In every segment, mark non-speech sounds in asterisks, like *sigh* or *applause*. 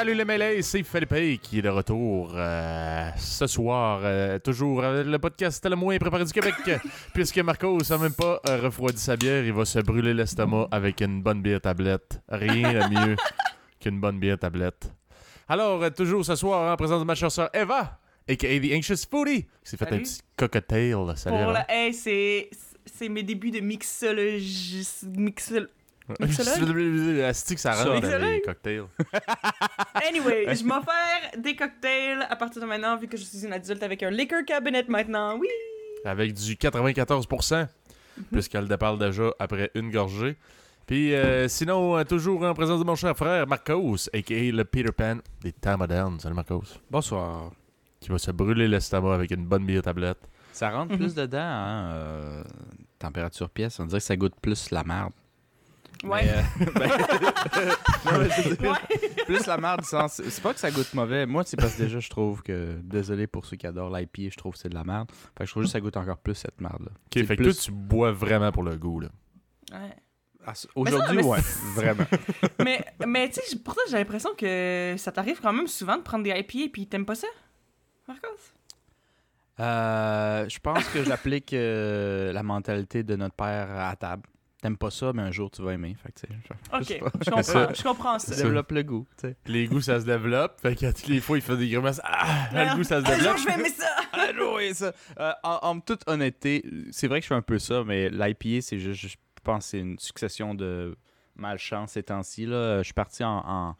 Salut les mêlés, c'est Philippe qui est de retour euh, ce soir. euh, toujours euh, le podcast le moins préparé du Québec. *laughs* puisque Marco n'a même pas refroidi sa bière, il va se brûler l'estomac avec une bonne bière tablette. Rien de mieux *laughs* qu'une bonne bière tablette. Alors, toujours ce soir, en présence de ma chère sœur Eva, a.k.a. The Anxious Foodie, qui s'est fait un petit cocktail. Salut, Pour la... hey, c'est c'est mes débuts de mixologie. Mixol... Mixologue? Ça rentre dans les cocktails. *laughs* Anyway, je m'en faire des cocktails à partir de maintenant, vu que je suis une adulte avec un liquor cabinet maintenant. Oui! avec du 94%, puisqu'elle déparle déjà après une gorgée. Puis euh, sinon, euh, toujours en présence de mon cher frère Marcos, a.k.a. le Peter Pan des temps modernes. Salut Marcos. Bonsoir. Qui va se brûler l'estomac avec une bonne bière tablette. Ça rentre Mhm. plus dedans, hein? euh, température pièce, on dirait que ça goûte plus la merde. Ouais. Mais, euh, *laughs* ben, *laughs* non, mais je veux dire, Ouais. plus la merde, du sens- c'est pas que ça goûte mauvais. Moi, c'est parce que déjà, je trouve que, désolé pour ceux qui adorent l'IPA, je trouve que c'est de la merde. Fait que je trouve juste que ça goûte encore plus cette merde-là. Ok, fait que toi, tu bois vraiment pour le goût, là. Ouais. Ah, Aujourd'hui, ouais, vraiment. *laughs* mais, mais tu sais, pourtant, j'ai l'impression que ça t'arrive quand même souvent de prendre des IPA puis t'aimes pas ça? Marcos? Euh, je pense que j'applique euh, la mentalité de notre père à table. T'aimes pas ça, mais un jour tu vas aimer. Fait que, tu sais, je- je sais Ok, je comprends, je comprends ça. Développe le goût, tu sais. Les goûts, ça se développe. Fait que toutes les fois, il fait des grimaces. Ah, le goût, ça se Un jour, développe. je vais aimer ça! *laughs* Ah, oui, ça. Euh, en, en toute honnêteté, c'est vrai que je fais un peu ça, mais l'IPA, c'est juste, je pense, que c'est une succession de malchance ces temps-ci. là. Je suis parti en, en,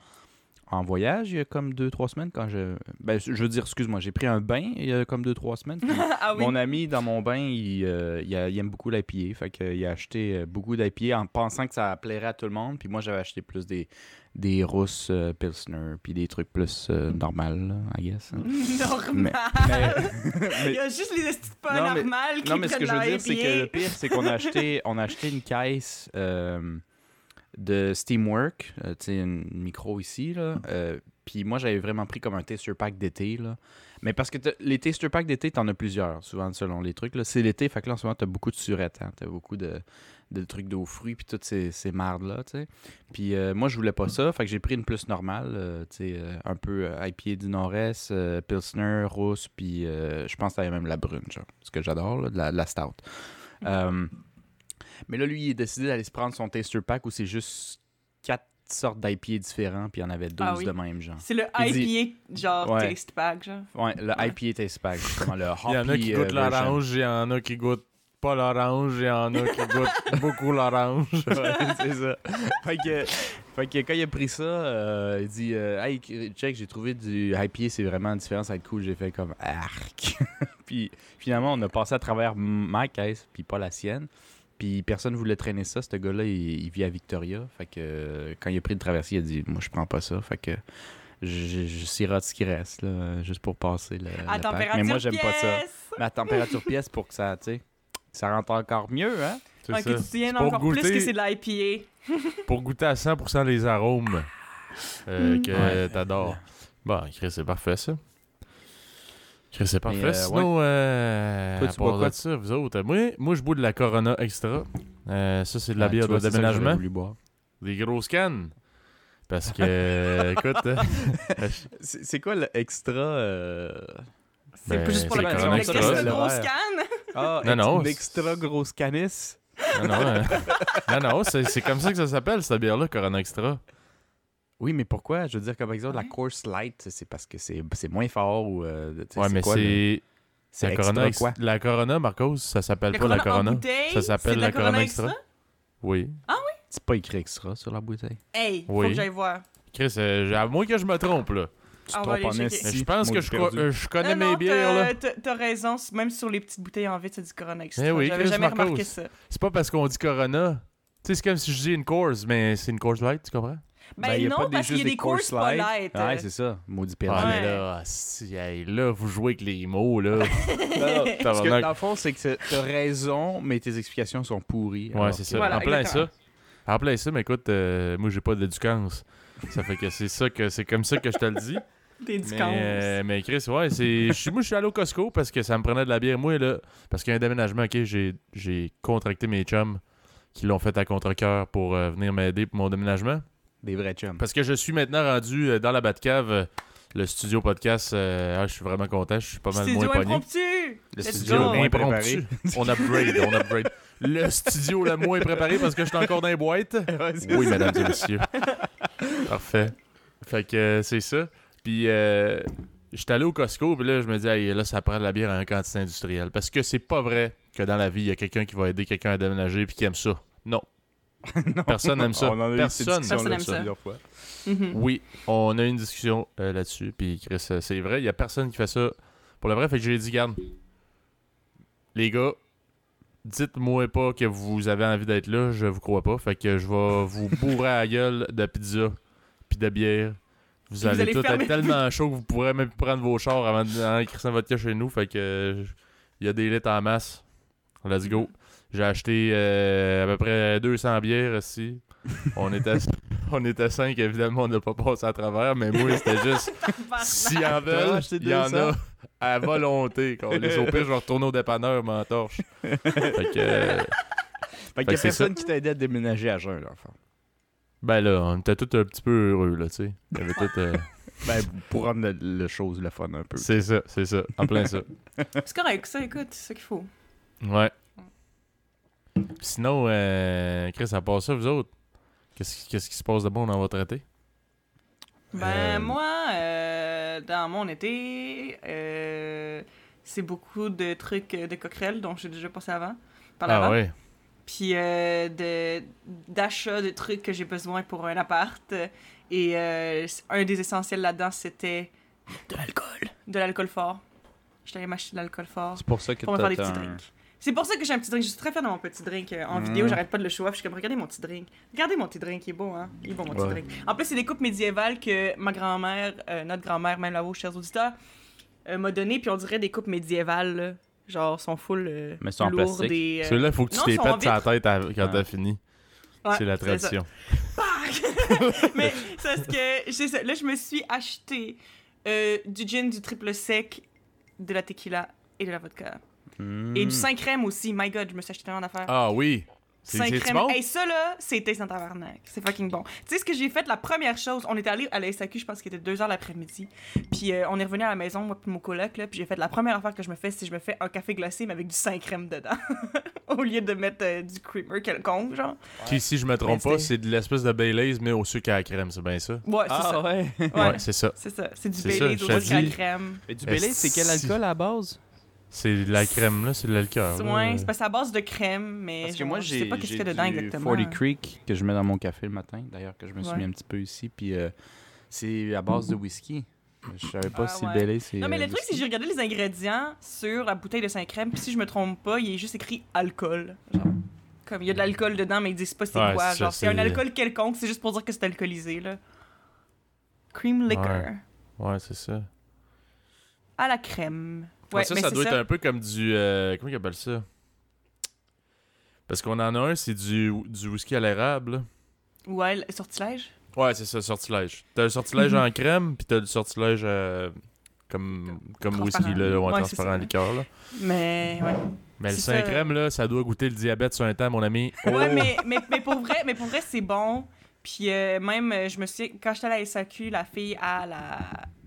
en voyage il y a comme deux, trois semaines quand je. Ben, je veux dire, excuse-moi, j'ai pris un bain il y a comme deux, trois semaines. *laughs* ah oui. Mon ami, dans mon bain, il, euh, il, a- il aime beaucoup l'IPA. Fait qu'il a acheté euh, beaucoup d'IPA en pensant que ça plairait à tout le monde. Puis moi, j'avais acheté plus des, des Russes euh, Pilsner, puis des trucs plus euh, normales, là, I guess. hein. *laughs* Normal. Mais- *laughs* mais- Il y a juste les estis pas normales qui Non, mais ce que je veux dire, c'est que le pire, c'est qu'on a acheté, on a acheté une caisse euh, de Steamwork, euh, tu sais, une micro ici, là. euh, puis moi, j'avais vraiment pris comme un taster pack d'été, là. Mais parce que les taster packs d'été, t'en as plusieurs, souvent, selon les trucs, là. C'est l'été, fait que là, en ce moment, t'as beaucoup de surettes, hein. T'as beaucoup de, de trucs d'eau fruits, puis toutes ces, ces mardes-là, tu sais. Puis euh, moi, je voulais pas ça, fait que j'ai pris une plus normale, tu sais, un peu IPA du Nord-Est, Pilsner, rousse, puis je pense que t'avais même la brune, genre, ce que j'adore, là, de la, de la stout. Euh, mais là, lui, il a décidé d'aller se prendre son taster pack où c'est juste quatre sortes d'IPA différents, puis il y en avait 12 Ah oui. de même, genre. C'est le dit- IPA, genre Ouais. taste pack, genre. Ouais, le Ouais. IPA taste pack, *laughs* justement, le Il y en a qui euh, goûtent l'orange, il y en a qui goûtent pas l'orange, il y en a qui goûtent *laughs* beaucoup l'orange. Ouais, c'est ça. Fait que, fait que quand il a pris ça, euh, il dit euh, Hey, check, j'ai trouvé du IPA, c'est vraiment différent, ça va être cool. J'ai fait comme arc. *laughs* puis finalement, on a passé à travers ma caisse, puis pas la sienne. Puis personne voulait traîner ça. Ce gars-là, il, il vit à Victoria. Fait que euh, quand il a pris le traversier, il a dit Moi, je prends pas ça. Fait que je, je sirote ce qui reste, là, juste pour passer le. À le pack. température Mais moi, j'aime pas ça. pièce. Mais à température pièce pour que ça, tu sais, ça rentre encore mieux, hein? C'est Ouais, ça. que tu tiennes encore plus goûter- que c'est de l'IPA. *laughs* pour goûter à 100% les arômes euh, Mm. que Ouais. t'adores. Bon, Chris, c'est parfait, ça. Chris, c'est parfait. Mais, euh, Sinon, euh, Toi, à tu bois part quoi? de ça, vous autres, moi, moi, je bois de la Corona Extra. Euh, ça, c'est de la Ouais, bière vois, de déménagement. voulu boire. Des grosses cannes. Parce que, *laughs* écoute, euh, *laughs* C'est c'est quoi le extra euh, C'est Ben, juste pour c'est la Corona Extra. Le grosse canne. Ah, Non, non, une c'est- extra grosse canisse. non, non, euh, *laughs* non, non, c'est c'est comme ça que ça s'appelle, cette bière-là, Corona Extra. Oui, mais pourquoi? Je veux dire, comme exemple, la course light, c'est parce que c'est c'est moins fort ou... euh, Ouais, mais quoi, le- c'est. C'est La Corona, quoi? la Corona, Marcos, ça s'appelle pas la Corona en Corona. bouteille, Ça s'appelle la Corona Extra. Oui. C'est pas écrit extra sur la bouteille. Hey, faut Oui. que j'aille voir. Chris, euh, j'ai- à moins que je me trompe, là. Tu Ah, te trompes en je pense que je, euh, je connais Ah Non, mes bières, là. t'as- T'as raison, même sur les petites bouteilles en vide, c'est du Corona Extra. Eh oui, J'avais Chris jamais Marcos. remarqué ça. C'est pas parce qu'on dit Corona. Tu sais, c'est comme si je dis une course, mais c'est une course light, tu comprends? Ben, Ben, non, parce qu'il y a des courses course pas light. Ouais, c'est ça. Maudit perdu. Ah, Ouais. mais là, si, hey, là, vous jouez avec les mots, là. *laughs* Non, non, Parce que dans le fond, c'est que t'as raison, mais tes explications sont pourries. Ouais, c'est ça. Voilà, en plein exactement. ça. En plein ça, mais écoute, euh, moi, j'ai pas d'éducance. Ça fait que c'est ça que c'est comme ça que je te le dis. *laughs* Mais, euh, mais Chris, ouais, c'est. Moi, je suis allé au Costco parce que ça me prenait de la bière. Moi, là, parce qu'il y a un déménagement, ok, j'ai, j'ai contracté mes chums qui l'ont fait à contre-coeur pour euh, venir m'aider pour mon déménagement. Des vrais chums. Parce que je suis maintenant rendu euh, dans la Batcave, euh, le studio podcast. euh, ah, je suis vraiment content, je suis pas mal Studio moins pogné. Le Let's studio go. le moins préparé. On upgrade, on upgrade. Le studio le moins préparé parce que je suis encore dans les boîtes. *laughs* Oui, mesdames et messieurs. Parfait. Fait que euh, c'est ça. Puis euh, j'étais allé au Costco, puis là, je me dis, hey, là, ça prend de la bière à un quantité industriel. Parce que c'est pas vrai que dans la vie, il y a quelqu'un qui va aider quelqu'un à déménager puis qui aime ça. Non. *laughs* Personne n'aime ça. On en a eu cette Personne. discussion-là Personne aime ça. plusieurs fois. Mhm. Oui, on a eu une discussion euh, là-dessus. Puis Chris, euh, c'est vrai, il y a personne qui fait ça pour le vrai. Fait que j'ai dit, garde, les gars, dites-moi pas que vous avez envie d'être là, je vous crois pas. Fait que je vais vous bourrer à la gueule de pizza puis de bière. Vous allez, allez tout être tellement chaud que vous pourrez même plus prendre vos chars avant d'écrire votre cas chez nous. Fait que euh, il y a des litres en masse. Let's go. J'ai acheté euh, à peu près 200 bières ici. On était, *laughs* *laughs* on était 5, évidemment, on n'a pas passé à travers, mais moi, c'était juste *laughs* s'ils en T'as veulent, acheté il y en a 200? à volonté. Quand les au pire, je vais retourner au dépanneur, m'entorche. fait que, euh, Fait qu'il que y a personne qui t'a aidé à déménager à jeun, là, enfin. ben là, on était tous un petit peu heureux, là, tu sais. Il y avait tout, euh, Ben, pour rendre le, le chose, le fun un peu. C'est ça, c'est ça. En plein ça. C'est correct, ça, écoute, c'est ça qu'il faut. Ouais. Sinon, euh, Chris, à part ça, vous autres, qu'est-ce qu'est-ce qui se passe de bon dans votre été? Ben, Euh, moi, euh, dans mon été, euh, c'est beaucoup de trucs de coquerelles dont j'ai déjà passé avant. Par Ah l'avant. ouais. Puis euh, de- d'achat de, trucs que j'ai besoin pour un appart. Et euh, un des essentiels là-dedans, c'était de l'alcool. De l'alcool fort. J'étais allée m'acheter de l'alcool fort C'est pour ça que pour me faire des petits un... drinks. C'est pour ça que j'ai un petit drink. Je suis très fière de mon petit drink euh, en Mm. vidéo. J'arrête pas de le show off. Je suis comme, regardez mon petit drink. Regardez mon petit drink. Il est beau, hein? Il est bon, mon Ouais. petit drink. En plus, c'est des coupes médiévales que ma grand-mère, euh, notre grand-mère, même là-haut, chers auditeurs, euh, m'a donné. Puis on dirait des coupes médiévales, là. Genre, sont full euh, Mais sont en plastique. euh, Celui-là, il faut que tu en pètes sur la tête à- quand Ah. t'as fini. ouais, c'est la tradition. *laughs* Mais c'est parce que là, je me suis acheté euh, du gin, du triple sec, de la tequila et de la vodka. Hmm. Et du 5 crème aussi. My god, je me suis acheté tellement d'affaires. Ah oui. C'est 5 c'est crème. bon? Hey, ça là, c'était sans tabarnak. C'est fucking bon. Tu sais ce que j'ai fait? La première chose, on était allé à la SAQ, je pense qu'il était 2 h l'après-midi. Puis euh, on est revenu à la maison moi puis mon coloc là, puis j'ai fait la première affaire que je me fais, c'est que je me fais un café glacé mais avec du 5 crème dedans *laughs* au lieu de mettre euh, du creamer quelconque genre. Qui, si je me trompe Mais pas, c'est- de l'espèce de Baileys, mais au sucre à la crème, c'est bien ça? Ouais, c'est Ah ça. ouais. Ouais. C'est ça. C'est ça, c'est du Baileys au sucre à dis. crème. Mais du Baileys, c'est quel alcool à la base? C'est de la crème, là, c'est de l'alcool. Ouais, c'est parce que c'est à base de crème, mais Parce que genre, moi, je j'ai sais pas qu'est-ce qu'il y a dedans du exactement. 40 Creek que je mets dans mon café le matin. D'ailleurs, que je me suis Ouais. mis un petit peu ici. Puis euh, c'est à base de whisky. Je savais pas Ah, si ouais. Baileys, c'est. Non, mais euh, le truc, c'est que j'ai regardé les ingrédients sur la bouteille de 5 crème, puis si je me trompe pas, il est juste écrit alcool. Genre. Comme il y a de l'alcool dedans, mais ils disent pas c'est Ouais, quoi. c'est Genre, c'est un alcool quelconque, c'est juste pour dire que c'est alcoolisé, là. Cream liquor. Ouais. Ouais, c'est ça. À la crème. Ouais, ça, ça doit ça. être un peu comme du. euh, comment ils appellent ça? Parce qu'on en a un, c'est du, du whisky à l'érable. Ouais, le sortilège? Ouais, c'est ça, sortilège. T'as le sortilège Mhm. en crème, puis t'as le sortilège euh, comme, comme whisky, là, Ouais, c'est transparent en liqueur. Là. Mais, ouais. Mais le C'est 5 ça. crème, là, ça doit goûter le diabète sur un temps, mon ami. Oh! Ouais, mais, mais, mais pour vrai, mais pour vrai c'est bon. Puis euh, même, je me suis... Quand j'étais à la SAQ, la fille à la,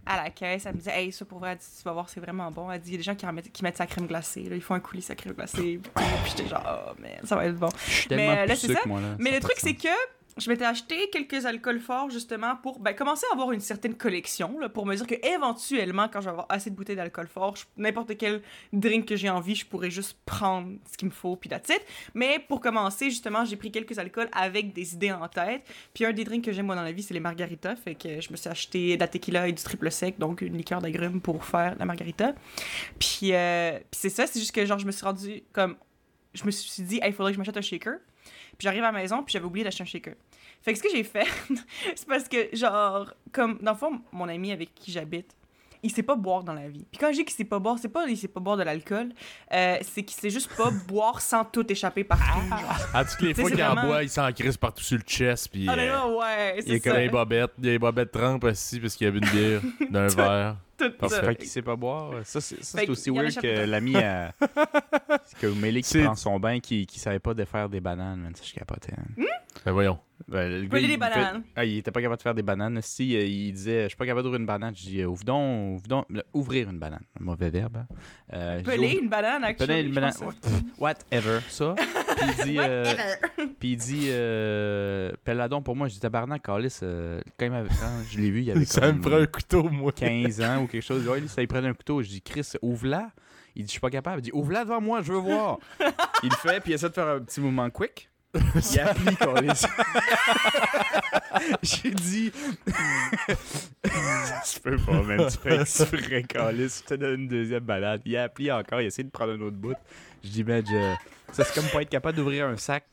à la caisse, elle me disait « Hey, ça pour vrai, elle dit, tu vas voir, c'est vraiment bon. » Elle dit « Il y a des gens qui, en mettent, qui mettent sa crème glacée. Là. Ils font un coulis sa crème glacée. » Puis j'étais genre « Oh, man, ça va être bon. » Je suis Mais, euh, là, c'est ça. moi, là. Mais le truc, c'est que je m'étais acheté quelques alcools forts justement pour ben, commencer à avoir une certaine collection, là, pour me dire que éventuellement, quand je vais avoir assez de bouteilles d'alcool fort, n'importe quel drink que j'ai envie, je pourrais juste prendre ce qu'il me faut, puis that's it. Mais pour commencer, justement, j'ai pris quelques alcools avec des idées en tête. Puis un des drinks que j'aime moi dans la vie, c'est les margaritas. Fait que je me suis acheté de la tequila et du triple sec, donc une liqueur d'agrumes pour faire la margarita. Puis, euh, c'est ça, c'est juste que genre, je me suis rendu comme. Je me suis dit, il faudrait que je m'achète un shaker. Puis j'arrive à la maison, puis j'avais oublié d'acheter un shaker. Fait que ce que j'ai fait, *laughs* c'est parce que, genre, comme, dans le fond, mon ami avec qui j'habite, il sait pas boire dans la vie. Puis quand je dis qu'il sait pas boire, c'est pas il sait pas boire de l'alcool, euh, c'est qu'il sait juste pas *laughs* boire sans tout échapper partout. genre. À toutes les fois c'est qu'il en boit, il s'en crisse partout sur le chest, puis Ah euh, non, ouais, il y a c'est comme ça. des bobettes. Il y a des bobettes trempes aussi, parce qu'il y avait une bière *laughs* d'un verre. Ça. Fait qu'il sait pas boire. Ça, c'est ça, Fait c'est aussi weird que l'ami à... *laughs* que Mélie qui prend son bain qui, qui savait pas défaire des bananes, man. Ça, je capotais. hein. Ben voyons. Ben, le gars, Peler il des fait- bananes. Ah, il était pas capable de faire des bananes. Si, euh, il disait, je suis pas capable d'ouvrir une banane. Je dis, euh, ouvre donc, ouvre donc- le- ouvrir une banane. Un mauvais verbe. hein. Euh, Peler ouvre- une banane, actually. Peler une banane. Whatever, ça. *laughs* Puis il dit, euh, *laughs* puis il dit, euh, Pelladon pour moi. Je dis, tabarnak, Calis, euh, quand, il m'avait- quand je l'ai vu, il y avait Ça me prend un couteau, moi. 15 ans ou *laughs* quelque chose. Ouais, lui, ça, il prenait un couteau. Je dis, Chris, ouvre-la. Il dit, je suis pas capable. Il dit, ouvre-la devant moi, je veux voir. *laughs* il le fait, puis il essaie de faire un petit mouvement quick. Il applique, Calis. J'ai dit. tu peux pas, même. Tu fais exprès, Calis. Je te donne une deuxième balade. Il applique encore. Il essaie de prendre un autre bout. Je dis, man, je... ça, c'est comme pas être capable d'ouvrir un sac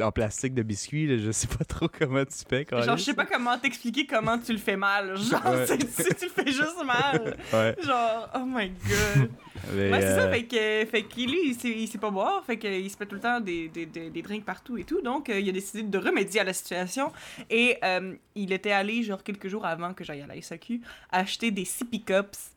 en plastique de biscuits. là. Je sais pas trop comment tu fais, Calis. Genre, je sais pas comment t'expliquer comment tu le fais mal. Genre, Ouais. *laughs* c'est- tu, tu le fais juste mal. Ouais. Genre, oh my god. *laughs* Mais, Ouais, c'est ça, euh, fait que, fait que lui, il sait, il sait pas boire, fait qu'il se fait tout le temps des, des, des, des drinks partout et tout, donc euh, il a décidé de remédier à la situation, et euh, il était allé, genre quelques jours avant que j'aille à la SAQ, acheter des sippy cups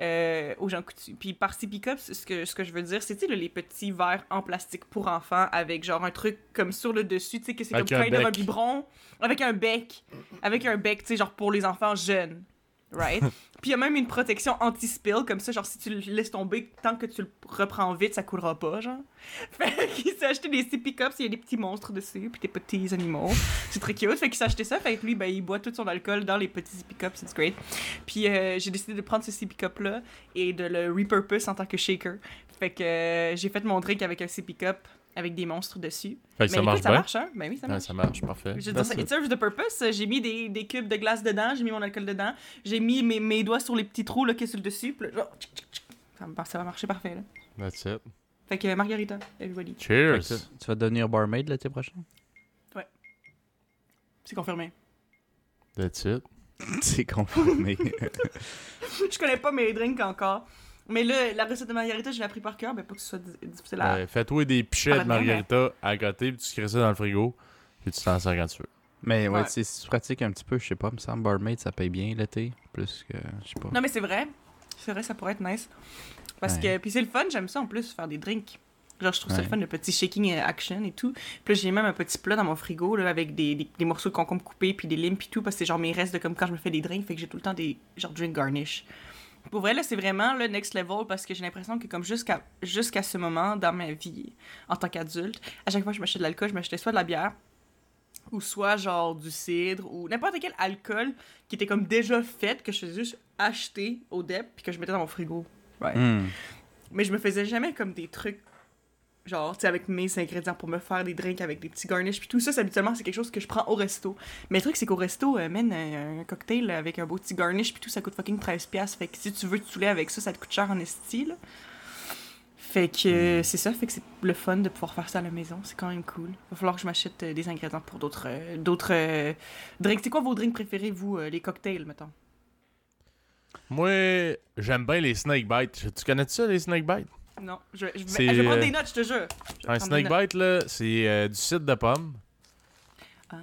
euh, aux gens coutus. Puis par sippy cups, ce que, ce que je veux dire, c'est, les petits verres en plastique pour enfants, avec genre un truc comme sur le dessus, tu sais, que c'est comme un kind biberon, avec un bec, avec un bec, tu sais, genre pour les enfants jeunes. Right? *laughs* Puis il y a même une protection anti-spill, comme ça, genre si tu le laisses tomber, tant que tu le reprends vite, ça coulera pas, genre. *laughs* Fait qu'il s'est acheté des sippy cups, il y a des petits monstres dessus, puis des petits animaux. C'est très cute. Fait qu'il s'est acheté ça, fait que lui, ben, il boit tout son alcool dans les petits sippy cups, it's great. Puis euh, j'ai décidé de prendre ce sippy cup-là et de le repurpose en tant que shaker. Fait que euh, j'ai fait mon drink avec un sippy cup avec des monstres dessus. Fait que Mais ça marche écoute, ça bien? marche, hein? Ben oui, ça Ouais, marche. ça marche, parfait. Je it. serves the purpose. J'ai mis des, des cubes de glace dedans, j'ai mis mon alcool dedans, j'ai mis mes, mes doigts sur les petits trous là, qui est sur le dessus, puis là, genre, tchic, tchic, tchic. ça, va- ça va marcher parfait. Là. That's it. Fait que margarita, everybody. Cheers. que tu vas devenir barmaid l'été prochain? C'est confirmé. That's it. *laughs* C'est confirmé. *laughs* je connais pas mes drinks encore. Mais là, la recette de margarita, je l'ai appris par cœur, mais pas que ce soit di- difficile à. Ouais, Fais-toi des pichets de margarita à côté, puis tu crées ça dans le frigo, puis tu t'en sers quand tu veux. Mais ouais, Ouais. tu sais, si tu pratiques un petit peu, je sais pas, me semble barmaid ça paye bien l'été. Plus que, je sais pas. Non, mais c'est vrai. C'est vrai, ça pourrait être nice. Parce Ouais. que. Puis c'est le fun, j'aime ça en plus, faire des drinks. Genre, je trouve ça le fun, le petit shaking euh, action et tout. Puis là, j'ai même un petit plat dans mon frigo, là, avec des, des, des morceaux de concombre coupés, puis des limes, puis tout, parce que c'est genre mes restes de comme quand je me fais des drinks, fait que j'ai tout le temps des genre drink garnish. Pour vrai, là, c'est vraiment le next level parce que j'ai l'impression que, comme jusqu'à jusqu'à ce moment dans ma vie, en tant qu'adulte, à chaque fois que je m'achetais de l'alcool, je m'achetais soit de la bière, ou soit genre du cidre, ou n'importe quel alcool qui était comme déjà fait, que je faisais juste acheter au DEP, puis que je mettais dans mon frigo. Right. Hmm. Mais je me faisais jamais comme des trucs, genre, tu sais, avec mes ingrédients pour me faire des drinks avec des petits garnishes, puis tout ça, habituellement, c'est quelque chose que je prends au resto. Mais le truc, c'est qu'au resto, euh, man, un, un cocktail avec un beau petit garnish, puis tout, ça coûte fucking 13$. Fait que si tu veux te saouler avec ça, ça te coûte cher en esti, là. Fait que euh, c'est ça, fait que c'est le fun de pouvoir faire ça à la maison, c'est quand même cool. Va falloir que je m'achète euh, des ingrédients pour d'autres euh, d'autres euh, drinks. C'est quoi vos drinks préférés, vous, euh, les cocktails, mettons? Moi, j'aime bien les snake bites. Tu connais ça, les snake bites? Non, je, je, vais- je vais prendre euh, des notes, je te jure. Je Un prendre des snake notes. bite, là, c'est euh, du cidre de pomme. Ah.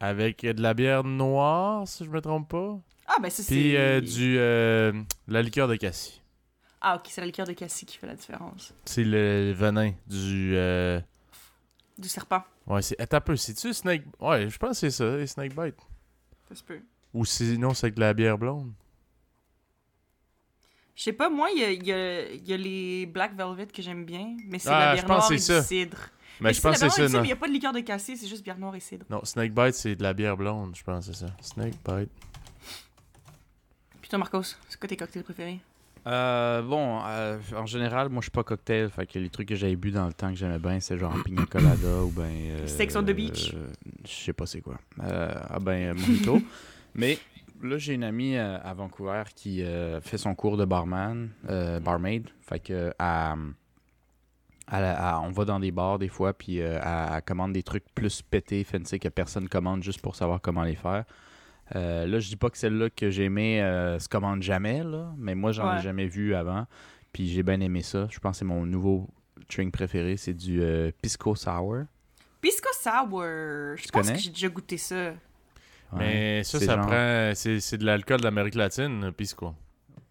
Avec euh, de la bière noire, si je me trompe pas. Ah, ben ça, c'est... Puis euh, du euh, la liqueur de cassis. Ah, ok, c'est la liqueur de cassis qui fait la différence. C'est le venin du. euh, Du serpent, Ouais, c'est. Attends un peu, c'est-tu snake. Ouais, je pense que c'est ça, les snake bites. ça se peut. Ou sinon, c'est avec de la bière blonde. Je sais pas, moi, il y a, il y a- il y a les Black Velvet que j'aime bien, mais c'est Ah, la je bière noire et c'est du cidre. Mais je pense que c'est ça, il n'y a pas de liqueur de cassis, c'est juste bière noire et cidre. Non, snake bite, c'est de la bière blonde, je pense, c'est ça. Snake bite. Puis toi, Marcos, c'est quoi tes cocktails préférés? Euh, bon, euh, en général, moi je suis pas cocktail, fait que les trucs que j'avais bu dans le temps que j'aimais bien, c'est genre pina colada ou ben. euh, Sex on the beach. euh, Je sais pas c'est quoi. Euh, ah ben, euh, mojito. *laughs* Mais là, j'ai une amie euh, à Vancouver qui euh, fait son cours de barman, euh, barmaid. Fait que elle- on va dans des bars des fois, puis euh, elle, elle commande des trucs plus pétés, fancy que personne commande juste pour savoir comment les faire. Euh, là, je dis pas que celle-là que j'aimais euh, se commande jamais, là, mais moi, j'en Ouais. ai jamais vu avant. Puis j'ai bien aimé ça. Je pense que c'est mon nouveau drink préféré. C'est du euh, Pisco Sour. Pisco Sour. Je Tu pense connais? que j'ai déjà goûté ça. Mais ça, C'est ça genre- prend. C'est c'est de l'alcool d'Amérique latine, puis quoi?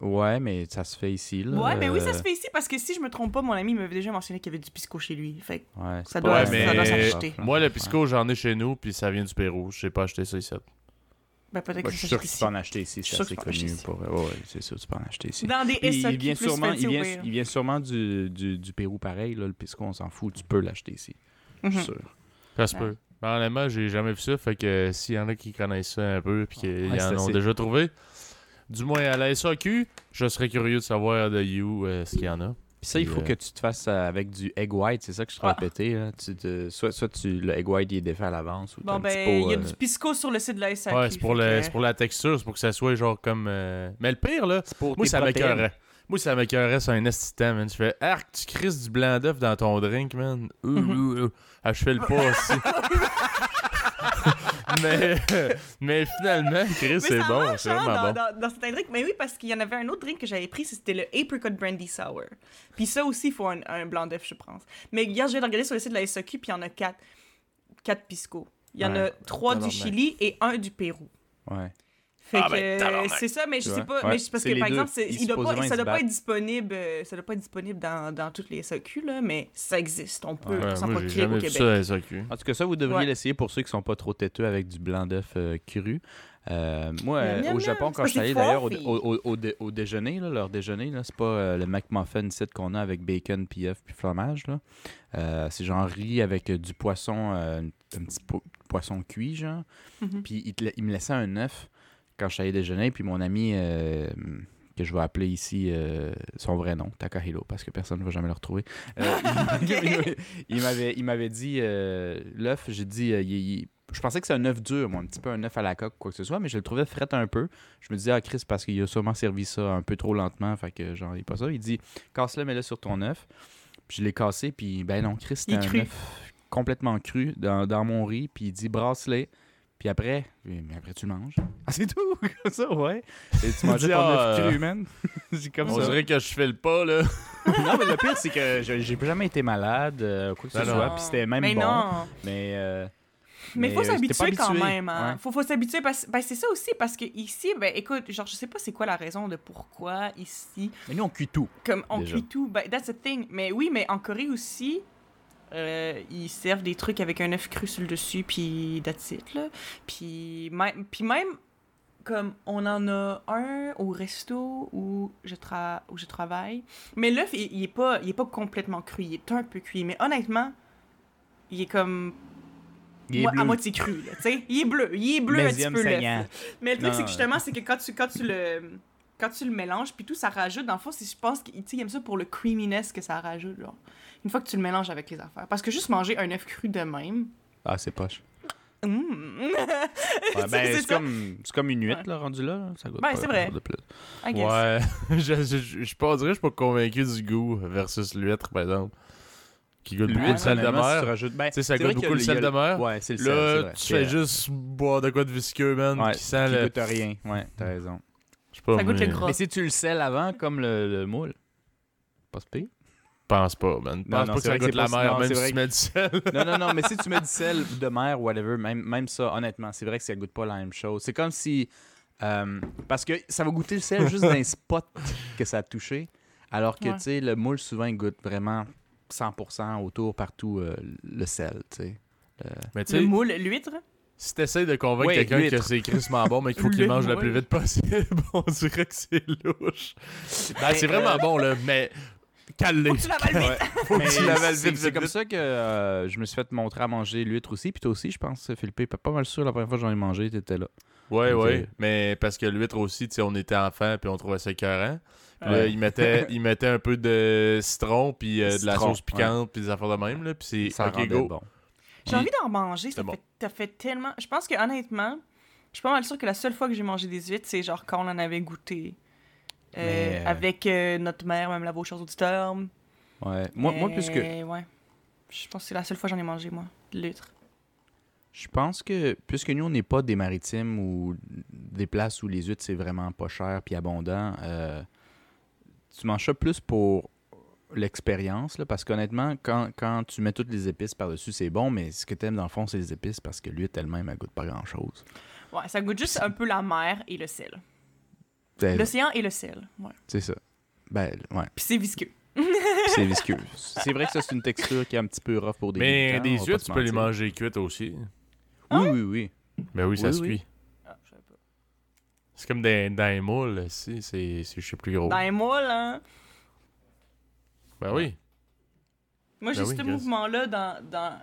Ouais, mais ça se fait ici, là. Ouais, mais oui, ça euh, se fait ici parce que si je me trompe pas, mon ami m'avait déjà mentionné qu'il y avait du pisco chez lui. Fait que Ouais, Ça doit- ça doit s'acheter. Moi, le pisco, j'en ai chez nous, puis ça vient du Pérou. Je sais pas acheter ça ici. ben, peut-être Ouais, que je suis sûr que tu ici. peux en acheter ici, c'est sûr assez que tu peux en connu. acheter Pour... Ouais, ouais, c'est sûr, tu peux en acheter ici. Dans des SAQ il vient plus sûrement, il vient, il vient sûrement du, du, du Pérou pareil, là, le pisco, on s'en fout, tu peux l'acheter ici. Je suis Mhm. sûr. Ça se peut. Mais Honnêtement, j'ai jamais vu ça. Fait que s'il y en a qui connaissent ça un peu, puis qu'ils Ouais, en ont déjà trouvé, du moins à la SAQ, je serais curieux de savoir de You euh, ce qu'il y en a. Puis ça, il faut euh, que tu te fasses euh, avec du egg white, c'est ça que je te Ah. répétais. Tu te- soit, soit tu, le egg white il est défait à l'avance ou Bon, ben, il y a euh, du pisco sur le site de la SAQ. Ouais, c'est pour, le, que- pour la texture, c'est pour que ça soit genre comme. euh, Mais le pire, là, c'est pour moi, ça m'écœurait. Moi, ça m'écœurait sur un estitant, man. Tu fais Arc, tu crisses du blanc d'œuf dans ton drink, man. Ouh, Mhm. ouh, ouh. Ah, je fais le pas aussi. *laughs* mais, mais finalement, Chris, c'est bon. C'est vraiment dans, bon. dans, dans certains drinks. Mais oui, parce qu'il y en avait un autre drink que j'avais pris, c'était le Apricot Brandy Sour. Puis ça aussi, il faut un, un blanc d'œuf, je pense. Mais hier, je viens de regarder sur le site de la SAQ, puis il y en a quatre, quatre piscos. Il y en a trois du. Chili et un du Pérou. Ouais. Fait Ah, que ben, c'est ça, mais je sais pas. Ouais, Mais c'est parce que par deux. exemple, il doit pas, ça doit pas être disponible, ça doit pas être disponible dans, dans toutes les SAQ là, mais ça existe. On peut Ouais, s'en procurer au Québec. ça SAQ. En tout cas, ça, vous devriez Ouais. l'essayer pour ceux qui sont pas trop têteux avec du blanc d'œuf euh, cru. Euh, moi, Miam, euh, miam, au Japon, quand je suis allé d'ailleurs au, au, au- au dé- au déjeuner, là, leur déjeuner, c'est pas euh, le McMuffin set qu'on a avec bacon, puis œuf, puis fromage. Euh, c'est genre riz avec du poisson, euh, un petit po- poisson cuit, genre. Mhm. Puis il, il me laissait un œuf quand je suis allé déjeuner, puis mon ami, euh, que je vais appeler ici euh, son vrai nom, Takahiro, parce que personne ne va jamais le retrouver. Euh, *laughs* il- m'avait il m'avait dit l'œuf, j'ai dit il- il- je pensais que c'est un œuf dur, moi, un petit peu un œuf à la coque quoi que ce soit, mais je le trouvais fret un peu. Je me disais ah Chris parce qu'il a sûrement servi ça un peu trop lentement, fait que il est pas ça. Il dit casse-le mets-le sur ton œuf. Puis je l'ai cassé puis ben non Chris c'était un œuf complètement cru dans, dans mon riz puis il dit brasse-les. Puis après, mais après tu le manges. Ah, c'est tout, *laughs* comme ça, ouais. Et tu *laughs* mangeais dit, ton ah, œuf euh, cru, man. *laughs* C'est comme On ça. dirait que je fais le pas, là. Non, mais le pire, c'est que je- j'ai jamais été malade, euh, quoi que ce Non, non. soit. Puis c'était même mais bon. non. Mais, euh, Mais il faut euh, j'étais s'habituer quand habitué. même. Hein. Ouais. Faut, faut s'habituer parce ben, c'est ça aussi parce que ici, ben écoute, genre je sais pas c'est quoi la raison de pourquoi ici, Mais nous, on cuit tout. comme on Déjà. cuit tout. Ben that's the thing. Mais oui, mais en Corée aussi, euh, ils servent des trucs avec un œuf cru sur le dessus puis that's it là. Puis même, puis même comme on en a un au resto où je, tra où je travaille. Mais l'œuf, il, il est pas, il est pas complètement cru, il est un peu cuit. Mais honnêtement, il est comme Il est moi, bleu. à moitié cru, là, tu sais. Il est bleu, il est bleu un petit peu là. Mais le truc, c'est que justement, c'est que quand tu, quand tu le... Quand tu le mélanges, puis tout, ça rajoute, dans le fond, je pense qu'il aime ça pour le creaminess que ça rajoute, genre. Une fois que tu le mélanges avec les affaires. Parce que juste manger un œuf cru de même... Ah, c'est poche. mm. Ouais, *laughs* C'est- ben, c'est comme, c'est comme une huître, Ouais. là, rendu là. Ça goûte Ouais, pas c'est vrai. de plus. I guess. Ouais. *laughs* je, je, je, je pas, je suis pas convaincu du goût versus l'huître, par exemple. Qui goûte beaucoup le sel de honnêtement, si tu mer. rajoutes- ben, Tu sais, ça goûte beaucoup le sel de mer. Ouais, c'est le sel, Là, tu fais juste boire de quoi de visqueux, man, qui sent qui le... goûte rien. Ouais, t'as raison. Pas, Ça goûte mais le gras. Mais si tu le sels avant, comme le, le moule, pas pire. pense pas, man. Non, Pense non, pas que ça que goûte c'est la pas- mer, non, même si tu mets du sel. Non, non, non, mais si tu mets du sel *laughs* de mer, whatever, même, même ça, honnêtement, c'est vrai que ça goûte pas la même chose. C'est comme si. euh, parce que ça va goûter le sel *laughs* juste d'un spot que ça a touché. Alors que, Ouais. tu sais, le moule, souvent, il goûte vraiment 100% autour, partout, euh, le sel, tu sais. Mais tu Le sais, moule, l'huître? Si t'essayes de convaincre Ouais, quelqu'un que c'est crissement bon, mais qu'il faut qu'il *laughs* mange le plus vite possible, *laughs* on dirait que c'est louche. Ben, c'est euh, vraiment bon, là, mais calé. Faut que tu l'avales vite. *laughs* Faut que Mais tu l'avales c'est- vite, C'est vite, comme ça que euh, je me suis fait montrer à manger l'huître aussi. Puis toi aussi, je pense, Philippe. Pas mal sûr, la première fois que j'en ai mangé, t'étais là. Ouais, Ok. ouais. Mais parce que l'huître aussi, tu sais, on était enfants puis on trouvait ça écœurant. Puis là, ils mettaient, ils mettaient un peu de citron puis euh, de la sauce piquante puis des affaires de même. Là, puis c'est Ça go. bon. J'ai envie d'en manger. Ça bon. fait, ça fait tellement. Je pense que honnêtement, je suis pas mal sûre que la seule fois que j'ai mangé des huîtres, c'est genre quand on en avait goûté. Euh, Mais, euh, Avec euh, notre mère, même la vos chers auditeurs. Ouais. Moi, moi, puisque Euh, Ouais. Je pense que c'est la seule fois que j'en ai mangé, moi, de l'huître. Je pense que, puisque nous, on n'est pas des maritimes ou des places où les huîtres, c'est vraiment pas cher puis abondant, euh, tu manges ça plus pour l'expérience, là, parce qu'honnêtement, quand, quand tu mets toutes les épices par-dessus, c'est bon, mais ce que t'aimes dans le fond, c'est les épices parce que l'huître elle-même, elle goûte pas grand-chose. Ouais, ça goûte juste un peu la mer et le sel. Ben, L'océan et le sel. Ouais. c'est ça. Ben, ouais. Puis c'est visqueux. C'est *laughs* visqueux. C'est vrai que ça, c'est une texture qui est un petit peu rough pour des Mais des huîtres, tu peux les manger cuites aussi. Oui, oui, oui. Ben oui, ça Oui, se oui. cuit. Ah, je savais pas. C'est comme dans, dans les moules, si, c'est c'est- je sais plus gros. Dans les moules, hein? Ben oui. Moi, j'ai Ben oui, ce mouvement-là dans. dans...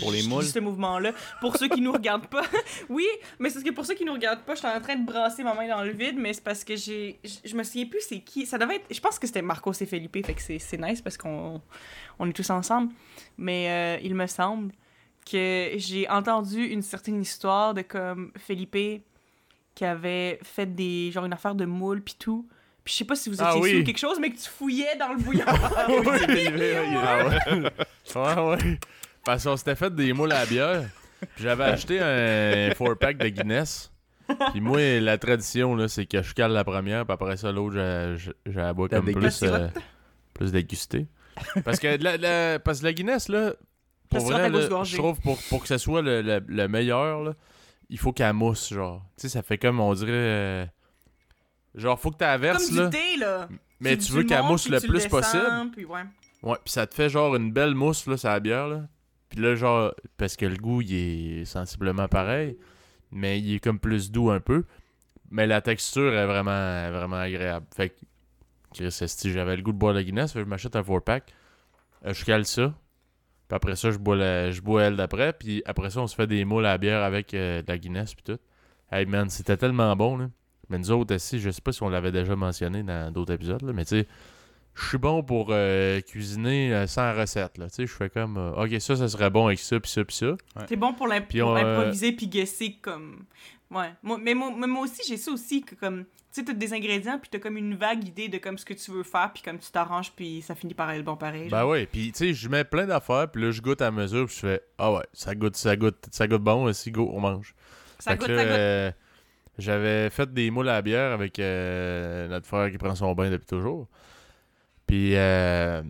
Pour les moules? ce mouvement-là. Pour ceux qui nous regardent pas. *laughs* oui, mais c'est parce que pour ceux qui nous regardent pas, je suis en train de brasser ma main dans le vide, mais c'est parce que j'ai. Je me souviens plus c'est qui. Ça devait être. Je pense que c'était Marcos et Felipe, fait que c'est c'est nice parce qu'on on est tous ensemble. Mais euh, il me semble que j'ai entendu une certaine histoire de comme Felipe qui avait fait des. genre une affaire de moule pis tout. Puis je sais pas si vous étiez Ah oui. sous ou quelque chose, mais que tu fouillais dans le bouillon. *laughs* Ah *laughs* ouais. ouais, ouais. Parce qu'on s'était fait des moules à bière. Puis j'avais acheté un 4-pack de Guinness. Puis moi, la tradition, là, c'est que je cale la première, puis après ça, l'autre, j'ai- la bois comme plus, euh, plus dégustée. Parce que la, la- parce que la Guinness, là, pour vrai, là, je trouve pour, pour que ça soit le, le- le meilleur, là, il faut qu'elle mousse, genre. Tu sais, ça fait comme, on dirait... euh, genre, faut que tu Comme verses, du là. thé, là. Mais tu, veux le qu'elle mousse le plus possible. Puis ouais. Ouais, puis ça te fait genre une belle mousse, là, sur la bière, là. Puis là, genre, parce que le goût, il est sensiblement pareil, mais il est comme plus doux un peu. Mais la texture est vraiment, vraiment agréable. Fait que, Chris, esti, j'avais le goût de boire la Guinness, fait que je m'achète un 4-pack. Euh, je cale ça. Puis après ça, je bois, la, je bois elle d'après. Puis après ça, on se fait des moules à la bière avec euh, de la Guinness, puis tout. Hey man, c'était tellement bon, là. Mais nous autres, aussi, je sais pas si on l'avait déjà mentionné dans d'autres épisodes, là, mais tu sais, je suis bon pour euh, cuisiner euh, sans recette. Là. Tu sais, je fais comme, euh, ok, ça, ça serait bon avec ça, puis ça, puis ça. T'es bon pour, euh, improviser puis guesser comme. Ouais. Moi, mais, moi, mais moi aussi, j'ai ça aussi que comme. Tu sais, t'as des ingrédients puis t'as comme une vague idée de comme ce que tu veux faire puis comme tu t'arranges puis ça finit par être bon pareil. Ben ouais, puis tu sais, je mets plein d'affaires, puis là, je goûte à mesure, puis je fais, ah ouais, ça goûte, ça goûte, ça goûte bon, aussi, go, on mange. ça Fait goûte, ça goûte. J'avais fait des moules à la bière avec euh, notre frère qui prend son bain depuis toujours. Puis euh,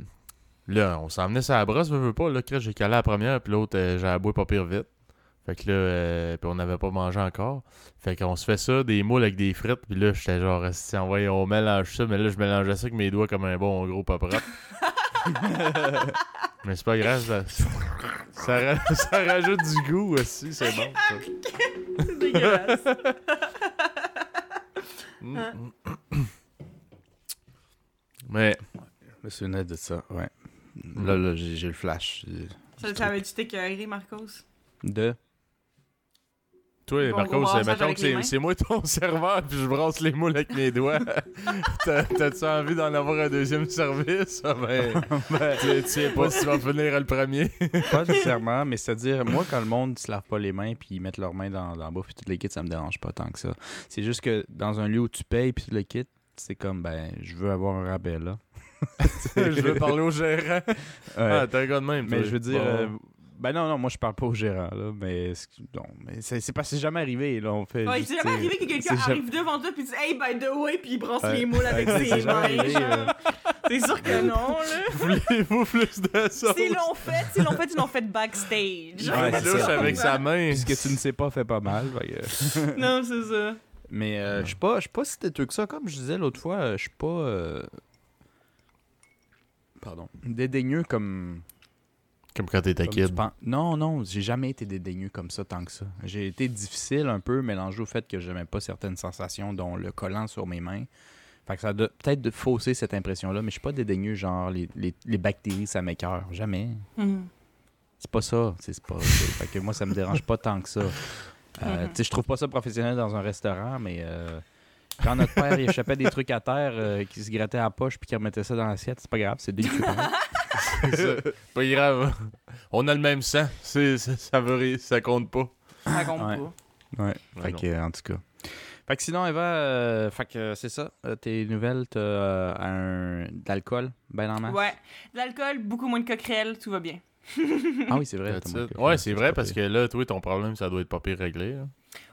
là, on s'en venait sur la brosse, veux, veux pas. Là, j'ai calé la première, puis l'autre, euh, j'ai la bois pas pire vite. Fait que là, euh, puis on n'avait pas mangé encore. Fait qu'on se fait ça, des moules avec des frites, puis là, j'étais genre, si on, mélange ça, mais là, je mélangeais ça avec mes doigts comme un bon gros pas propre. *laughs* mais c'est pas grave, ça, ça, ça rajoute du goût aussi, c'est bon. ça. C'est dégueulasse. *laughs* Mais Je me souvenais de ça, ouais. Là, là, j'ai le flash. ça t'avais-tu t'écœuré, Marcos? De? C'est- mains. c'est moi ton *laughs* serveur, puis je brasse les moules avec mes doigts. *laughs* T'as- T'as-tu envie d'en avoir un deuxième service? Ah *laughs* ben, tu, tu sais pas si tu vas finir le premier. Pas nécessairement, mais c'est-à-dire, moi, quand le monde se lave pas les mains puis ils mettent leurs mains dans, dans la bouffe et tout le kit, ça me dérange pas tant que ça. C'est juste que dans un lieu où tu payes puis tout le kit, c'est comme, ben, je veux avoir un rabais là. je veux parler au gérant. Ouais. Ah, t'es un gars de même. mais toi. je veux dire, Bon. euh, ben non, non, moi je parle pas au gérant là, mais, non, mais c'est que c'est jamais arrivé là. On fait Ouais, juste, c'est jamais arrivé que quelqu'un arrive devant toi puis dit Hey, by the way, puis il brosse Ouais. les moules avec ses mains. euh. C'est sûr que non, *laughs* là. Voulez-vous plus de sauce? S'ils l'ont fait, s'ils l'ont fait, ils l'ont fait backstage. Ouais, douche ça. avec sa main. Ce que tu ne sais pas fait pas mal. que- *laughs* Non, c'est ça. Mais euh, je suis pas, je suis pas si têteux que ça. Comme je disais l'autre fois, euh, je suis pas. euh, Pardon. Dédaigneux comme. Comme quand t'étais kid. penses. Non, non, j'ai jamais été dédaigneux comme ça tant que ça. J'ai été difficile un peu, mélangé au fait que j'aimais pas certaines sensations, dont le collant sur mes mains. Fait que ça doit peut-être de fausser cette impression-là, mais je suis pas dédaigneux, genre les, les, les bactéries, ça m'écœure. Jamais. Mhm. C'est pas ça. C'est c'est pas. c'est- fait que moi, ça me dérange pas tant que ça. Euh, *laughs* sais, je trouve pas ça professionnel dans un restaurant, mais euh, quand notre père il échappait des trucs à terre, euh, qui se grattait à la poche puis qui remettait ça dans l'assiette, c'est pas grave, c'est délicieux. *laughs* pareil. C'est ça. Pas grave. On a le même sang. C'est, ça, veut, ça compte pas. Ça compte Ouais. pas. ouais. Ouais, Fait que, en tout cas. Fait que sinon, Eva, euh, fait que euh, c'est ça. Euh, tes nouvelles, t'as euh, un d'alcool, ben en masse? Ouais. De l'alcool, beaucoup moins de coquerelles, tout va bien. Ah oui, c'est vrai. Ouais, c'est vrai parce que là, toi, ton problème, ça doit être pas pire réglé. hein.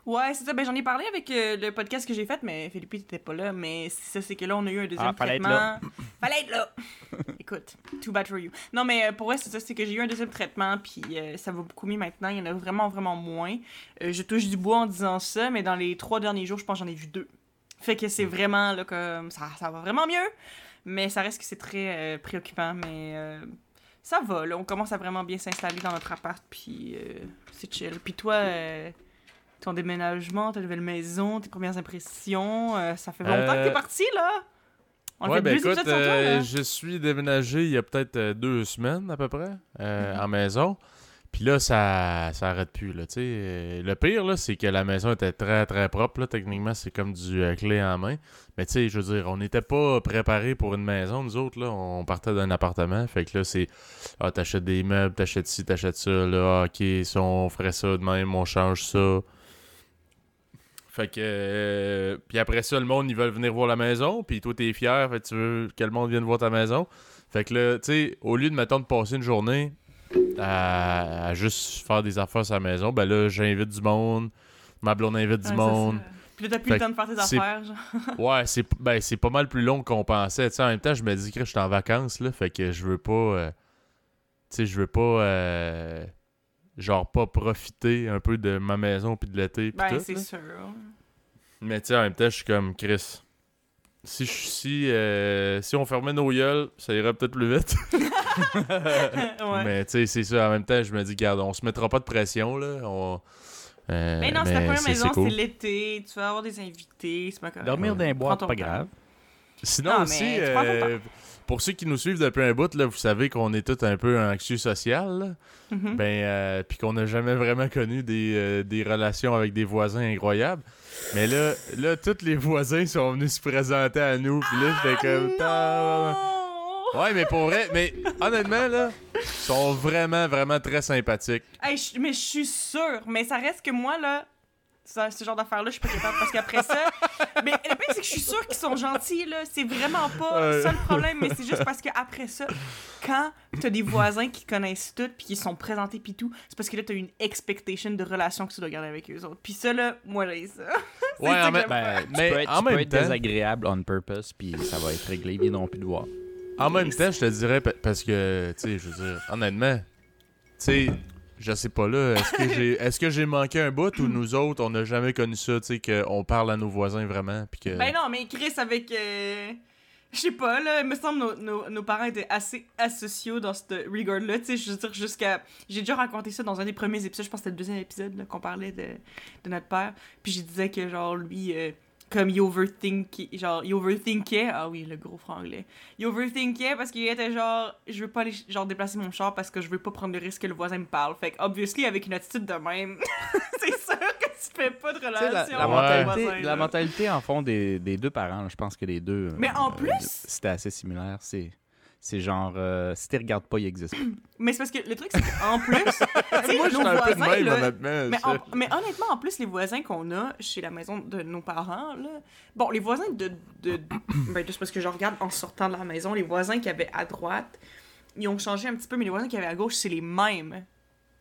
Ouais, c'est ça. Ben, j'en ai parlé avec euh, le podcast que j'ai fait, mais Philippe n'était pas là. Mais ça, c'est que là, on a eu un deuxième Ah, fallait être traitement. là. *clears throat* fallait être là. *laughs* Écoute, too bad for you. Non, mais euh, pour vrai, c'est ça, c'est que j'ai eu un deuxième traitement, puis euh, ça va beaucoup mieux maintenant. Il y en a vraiment, vraiment moins. Euh, je touche du bois en disant ça, mais dans les trois derniers jours, je pense que j'en ai vu deux. Fait que c'est vraiment, là, comme, ça, ça va vraiment mieux, mais ça reste que c'est très euh, préoccupant, mais euh, ça va, là, on commence à vraiment bien s'installer dans notre appart, puis euh, c'est chill. Puis toi, euh, ton déménagement, ta nouvelle maison, tes premières impressions, euh, ça fait longtemps que t'es parti, là? On ouais, fait ben écoute, toi, là. je suis déménagé il y a peut-être deux semaines à peu près euh, Mhm. en maison. Puis là, ça, ça arrête plus. Euh, le pire, là, c'est que la maison était très, très propre. Techniquement, c'est comme du euh, clé en main. Mais tu sais, je veux dire, on n'était pas préparés pour une maison, nous autres. On partait d'un appartement. Fait que là, c'est Ah, t'achètes des meubles, t'achètes ci, t'achètes ça. Là, Ah, ok, on ferait ça de même, on change ça. Fait que. euh, puis après ça, le monde, ils veulent venir voir la maison. Puis toi, t'es fier. Fait que tu veux que le monde vienne voir ta maison. Fait que là, tu sais, au lieu de, mettons, de passer une journée à, à juste faire des affaires sur la maison, ben là, j'invite du monde. Ma blonde invite du Ouais, monde. ça. Puis là, t'as plus Fait le temps de faire tes affaires, genre. *laughs* Ouais, c'est ben, pas mal plus long qu'on pensait. En même temps, je me dis que je suis en vacances, là, fait que je veux pas... euh, tu sais, je veux pas... euh, genre, pas profiter un peu de ma maison puis de l'été Ben, c'est sûr. Mais tu sais, en même temps, je suis comme Chris. Si, je- si, euh, si on fermait nos gueules, ça irait peut-être plus vite. *laughs* *laughs* ouais. Mais tu sais, c'est ça. En même temps, je me dis, regarde, on se mettra pas de pression, là. On, euh, Mais non, c'est ta première maison, c'est cool. l'été, tu vas avoir des invités, c'est pas correct. Dormir dans un bois, pas temps. grave. Sinon Non, aussi, euh, pour ceux qui nous suivent depuis un bout, là, vous savez qu'on est tous un peu anxieux social. Mhm. Ben, euh, puis qu'on n'a jamais vraiment connu des, euh, des relations avec des voisins incroyables. Mais là, là, tous les voisins sont venus se présenter à nous. Puis là, j'étais comme. Ah, Ah, non! Ouais, mais pour vrai, mais honnêtement, là, ils sont vraiment, vraiment très sympathiques. Hey, je- mais je suis sûre, mais ça reste que moi, là, ce genre d'affaires-là, je suis pas capable parce qu'après ça. *laughs* mais le pire, c'est que je suis sûre qu'ils sont gentils, là. C'est vraiment pas Ouais. ça le problème, mais c'est juste parce qu'après ça, quand t'as des voisins qui connaissent tout puis qui sont présentés puis tout, c'est parce que là, t'as une expectation de relation que tu dois garder avec eux autres. Puis ça, là, moi, j'ai ça. *laughs* Ouais, ça en même, ben, Tu mais peux être, en tu peux même être temps, désagréable on purpose, puis ça va être réglé, ils viendront plus te voir. en même temps, je te dirais pa- parce que, tu sais, je veux dire, honnêtement, tu sais, je sais pas là, est-ce que j'ai, *laughs* est-ce que j'ai manqué un bout ou nous autres, on n'a jamais connu ça, tu sais, qu'on parle à nos voisins vraiment, puis que. Ben non, mais Chris avec. euh, Je sais pas, là, il me semble nos, nos, nos parents étaient assez asociaux dans ce regard-là, tu sais, je veux dire, jusqu'à... J'ai déjà raconté ça dans un des premiers épisodes, je pense que c'était le deuxième épisode, qu'on parlait de, de notre père, puis je disais que, genre, lui, euh, comme il overthinkait, genre, il overthinkait, ah oui, le gros franglais, il overthinkait parce qu'il était genre, je veux pas aller, genre, déplacer mon char parce que je veux pas prendre le risque que le voisin me parle, fait que, obviously, avec une attitude de même, *laughs* c'est sûr que tu fais pas de relation la, la mentalité, voisin, la mentalité en fond des, des deux parents, là, je pense que les deux. Mais en euh, plus- C'était assez similaire. C'est, c'est genre, euh, si tu regardes pas, il existe. pas. *clears throat* Mais c'est parce que le truc, c'est qu'en plus, *laughs* Moi, je nos suis un peu de voisins, même, là, honnêtement. mais, en- mais honnêtement, en plus, les voisins qu'on a chez la maison de nos parents, là, bon, les voisins de, de, *coughs* ben, juste parce que je regarde en sortant de la maison, les voisins qui avaient à droite, ils ont changé un petit peu, mais les voisins qui avaient à gauche, c'est les mêmes.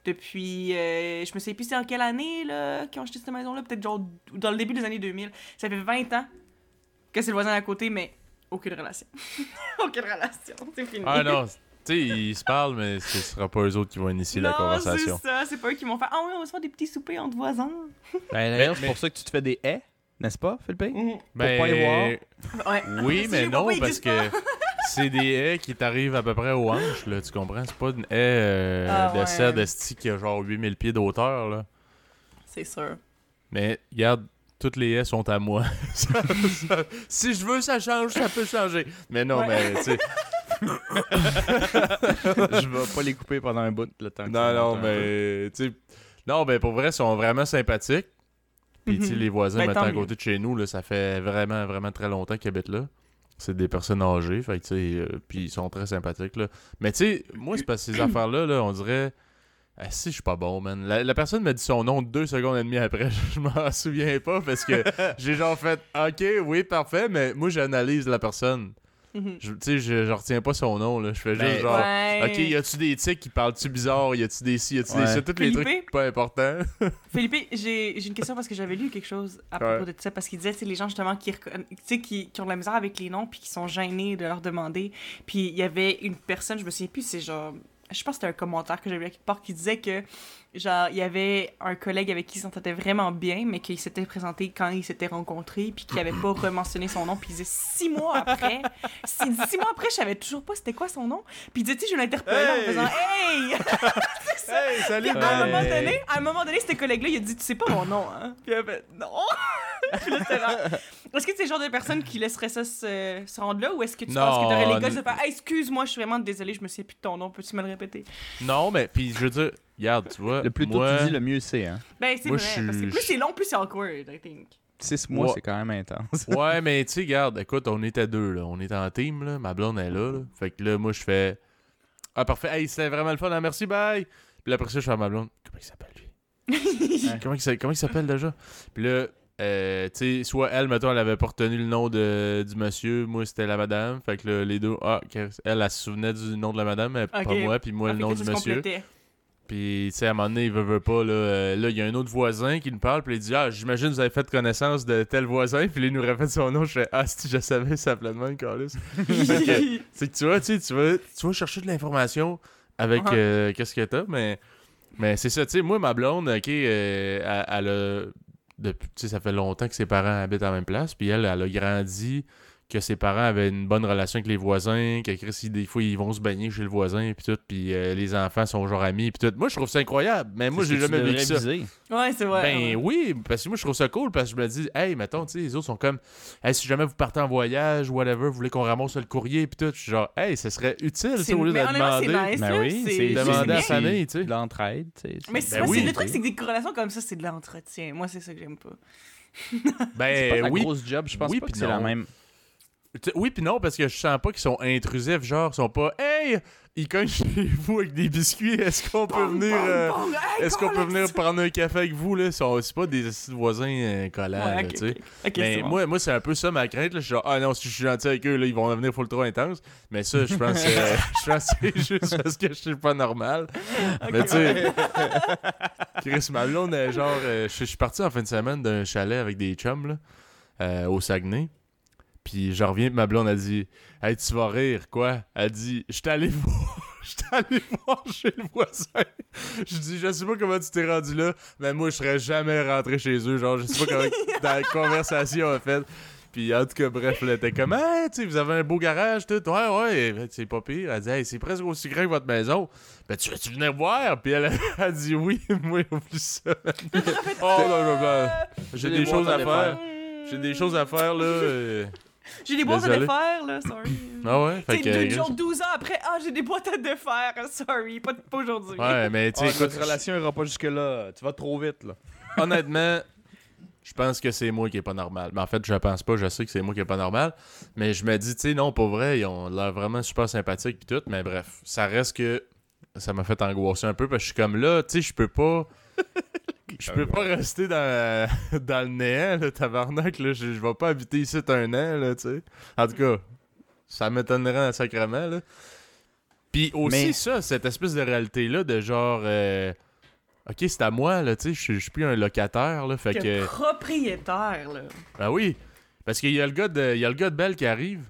Depuis, euh, je me sais plus c'est en quelle année, là, qu'ils ont acheté cette maison-là, peut-être genre dans le début des années 2000. Ça fait 20 ans que c'est le voisin à côté, mais aucune relation. *laughs* aucune relation, c'est fini. Ah non, tu sais, ils se parlent, mais ce sera pas eux autres qui vont initier la Non, conversation. c'est ça, c'est pas eux qui vont faire Ah oui, on va se faire des petits soupers entre voisins. *laughs* Ben, D'ailleurs, Mais- c'est pour ça que tu te fais des haies, n'est-ce pas, Philippe? Ben, pas y voir. Ouais. Oui, *laughs* mais non, pas, parce que c'est des haies qui t'arrivent à peu près aux hanches, là, tu comprends? C'est pas une haie euh, Ah, de ouais. esti qui a genre 8000 pieds d'auteur, là. C'est sûr. Mais, regarde, toutes les haies sont à moi. *laughs* Ça- ça- si je veux, ça change, ça peut changer. Mais non, Ouais. mais, tu sais... *laughs* Je vais pas les couper pendant un bout le temps Non, non, mais, tu sais... Non, ben, pour vrai, ils sont vraiment sympathiques. Puis, tu sais, Mhm. les voisins, Ben, maintenant, à mieux. côté de chez nous, là, ça fait vraiment, vraiment très longtemps qu'ils habitent là. C'est des personnes âgées, fait tu sais, euh, puis ils sont très sympathiques, là. Mais, tu sais, moi, c'est parce que ces *clears throat* affaires-là, là, on dirait... Ah, si, je suis pas bon, man. La, la personne m'a dit son nom deux secondes et demie après. *laughs* Je m'en souviens pas parce que *laughs* j'ai genre fait OK, oui, parfait, mais moi, j'analyse la personne. Mhm. Tu sais, je, je retiens pas son nom, là. Je fais Ben, juste genre. Ouais. Ok, y a-tu des tics qui parlent-tu bizarre? Y a-tu des ci, y a-tu des Ouais. ça? Tous les trucs pas importants. *laughs* Philippe, j'ai j'ai une question parce que j'avais lu quelque chose à propos Ouais. de ça. Parce qu'il disait, c'est les gens justement qui, qui, qui ont de la misère avec les noms puis qui sont gênés de leur demander. Puis il y avait une personne, je me souviens plus, c'est genre. Je pense que c'était un commentaire que j'avais quelque part qui disait que, genre, il y avait un collègue avec qui il s'entendait vraiment bien, mais qu'il s'était présenté quand ils s'étaient rencontrés, puis qu'il avait pas rementionné son nom, puis il disait six mois après, six, six mois après, je savais toujours pas c'était quoi son nom, puis il disait, je l'interpellais en faisant Hey! *laughs* Hey, salut! Puis à un moment donné, à un moment donné, ce collègue-là, il a dit, tu sais pas mon nom, hein? Puis il a fait, non! *laughs* Puis là, Est-ce que c'est le genre de personne qui laisserait ça se, se rendre là, ou est-ce que tu Non, penses que t'aurais les gars de faire, Hey, excuse-moi, je suis vraiment désolé, je me souviens plus de ton nom, peux-tu me le répéter? Non, mais puis je veux dire, regarde, tu vois. Le plus tôt moi, tu dis, le mieux c'est. Hein. Ben, c'est Moi, vrai, je suis- parce que plus c'est long, plus c'est awkward, I think. Six mois, Ouais. c'est quand même intense. *laughs* Ouais, *laughs* mais tu sais, regarde, écoute, on était deux, là. On était en team, là. Ma blonde est là, là. Fait que là, moi, je fais. Ah, parfait. Hey, c'était vraiment le fun. hein, merci, bye. Puis là, après ça, je fais à ma blonde. Comment il s'appelle, lui? *laughs* Comment il comment il s'appelle déjà Puis là, euh, tu sais, soit elle, mettons, elle avait pas retenu le nom de, du monsieur. Moi, c'était la madame. Fait que là, les deux. Ah, elle, elle, se souvenait du nom de la madame, mais pas moi. Puis moi, Ah, le fait nom du monsieur. Puis, tu sais, à un moment donné, il veut, veut pas, là, euh, là, il y a un autre voisin qui nous parle, puis il dit, ah, j'imagine que vous avez fait connaissance de tel voisin, puis il nous répète son nom, je fais, ah, si je savais, ça s'appelait de même, *laughs* que, c'est que tu vois, tu vas, tu vas chercher de l'information avec Uh-huh. euh, qu'est-ce que t'as, mais, mais c'est ça, tu sais, moi, ma blonde, ok, euh, elle, elle a, depuis, ça fait longtemps que ses parents habitent à la même place, puis elle, elle a grandi que ses parents avaient une bonne relation avec les voisins, que Chris, des fois, ils vont se baigner chez le voisin, puis tout, puis euh, les enfants sont genre amis, puis tout. Moi, je trouve ça incroyable, mais moi, j'ai jamais vécu ça. Ouais, c'est vrai. Ben ouais. oui, parce que moi je trouve ça cool parce que je me dis, hey, mettons, tu sais, les autres sont comme, hey, si jamais vous partez en voyage, whatever, vous voulez qu'on ramasse le courrier, puis tout, je suis genre, hey, ça serait utile, tu sais, C'est- au lieu de demander. nice, Ben oui, c'est- Demander à la famille, tu sais. De l'entraide, tu sais. Mais Ben oui. c'est le truc, c'est que des corrélations comme ça, c'est de l'entretien. Moi, c'est ça que j'aime pas. C'est pas Ben oui, grosse job, je pense Oui, pas que c'est la même. Oui puis non, parce que je sens pas qu'ils sont intrusifs, genre, ils sont pas, hey, ils cognent *laughs* chez vous avec des biscuits, est-ce qu'on peut venir, euh, hey, est-ce qu'on peut venir prendre un café avec vous, là, c'est pas des voisins euh, collants, Ouais, tu sais. Mais bon. moi, moi c'est un peu ça ma crainte. Là. Je suis genre, ah non, si je suis gentil avec eux, là, ils vont devenir full trop intense. Mais ça, je pense, euh, *laughs* je pense que c'est juste parce que je suis pas normal. Mais tu sais, *laughs* Chris Malone, est genre, je suis parti en fin de semaine d'un chalet avec des chums là, au Saguenay. Puis je reviens, ma blonde a dit Hey, tu vas rire, quoi? Elle dit Je allé *laughs* voir. J'étais allé voir chez le voisin. Je dis, je sais pas comment tu t'es rendu là, mais moi, je serais jamais rentré chez eux. Genre, je sais pas comment *laughs* dans la conversation a fait. Puis en tout cas, bref, là, t'es comme, hey, tu sais, vous avez un beau garage, tout. Ouais, ouais, ben, c'est pas pire. Elle dit, hey, c'est presque aussi grand que votre maison. Ben, tu veux-tu venir voir? Puis elle *laughs* a dit, oui, moi, oublie ça. oh, non, non, non. J'ai des choses à faire. J'ai des choses à faire, là. *laughs* J'ai des boîtes à défaire, là, sorry. Ah ouais? Fait que. deux jours, 12 ans après, ah, j'ai des boîtes à défaire, *laughs* sorry, pas, pas aujourd'hui. Ouais, mais tu sais, Ah, écoute, notre relation ira pas jusque-là. Tu vas trop vite, là. *laughs* honnêtement, je pense que c'est moi qui est pas normal. Mais en fait, je pense pas, je sais que c'est moi qui est pas normal. Mais je me dis, tu sais, non, pas vrai, ils ont l'air vraiment super sympathiques pis tout. Mais bref, ça reste que ça m'a fait angoisser un peu parce que je suis comme là, tu sais, je peux pas. Je peux pas rester dans, *laughs* dans le néant, là, tabarnak, là. Je, je vais pas habiter ici un an, là, tu sais. En tout cas, ça m'étonnerait un sacrement, là. Puis aussi Mais- ça, cette espèce de réalité-là de genre... euh, OK, c'est à moi, là, tu sais, je suis- je suis plus un locataire, là, fait Que que... propriétaire, là. Ben oui, parce qu'il y a le gars de, il y a le gars de Belle qui arrive.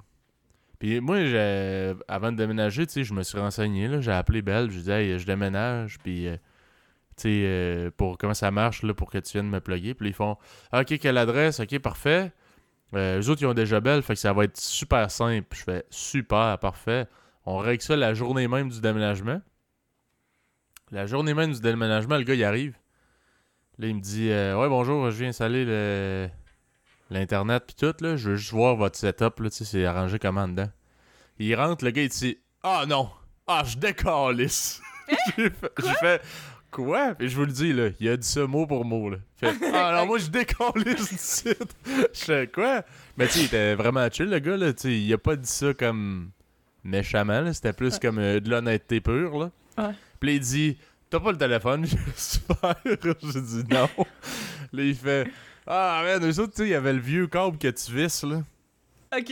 Puis moi, j'ai- avant de déménager, tu sais, je me suis renseigné, là, j'ai appelé Belle, je lui ai dit, hey, je déménage, puis, euh, euh, pour comment ça marche, là, pour que tu viennes me plugger. Puis ils font, Ah, OK, quelle adresse, OK, parfait. Euh, eux autres, ils ont déjà Belle, fait que ça va être super simple. Je fais, super, parfait. On règle ça la journée même du déménagement. La journée même du déménagement, le gars, il arrive. Là, il me dit, euh, ouais, bonjour, je viens installer le l'internet puis tout là, je veux juste voir votre setup là, tu sais, c'est arrangé comment dedans. Il rentre, le gars il dit "Ah non, ah je décalisse." *laughs* J'ai fait, j'ai fait, quoi? Et je vous le dis là, il a dit ça mot pour mot là. Fait *laughs* "Ah non, moi je décalisse ici." *laughs* Je fais quoi? Mais tu sais, il était vraiment chill le gars là, il a pas dit ça comme méchamment là, c'était plus comme euh, de l'honnêteté pure là. Ouais. Puis il dit T'as pas le téléphone *laughs* dit, Super. J'ai dit non. Là, il fait Ah, man, eux autres, tu sais, il y avait le vieux câble que tu visses, là.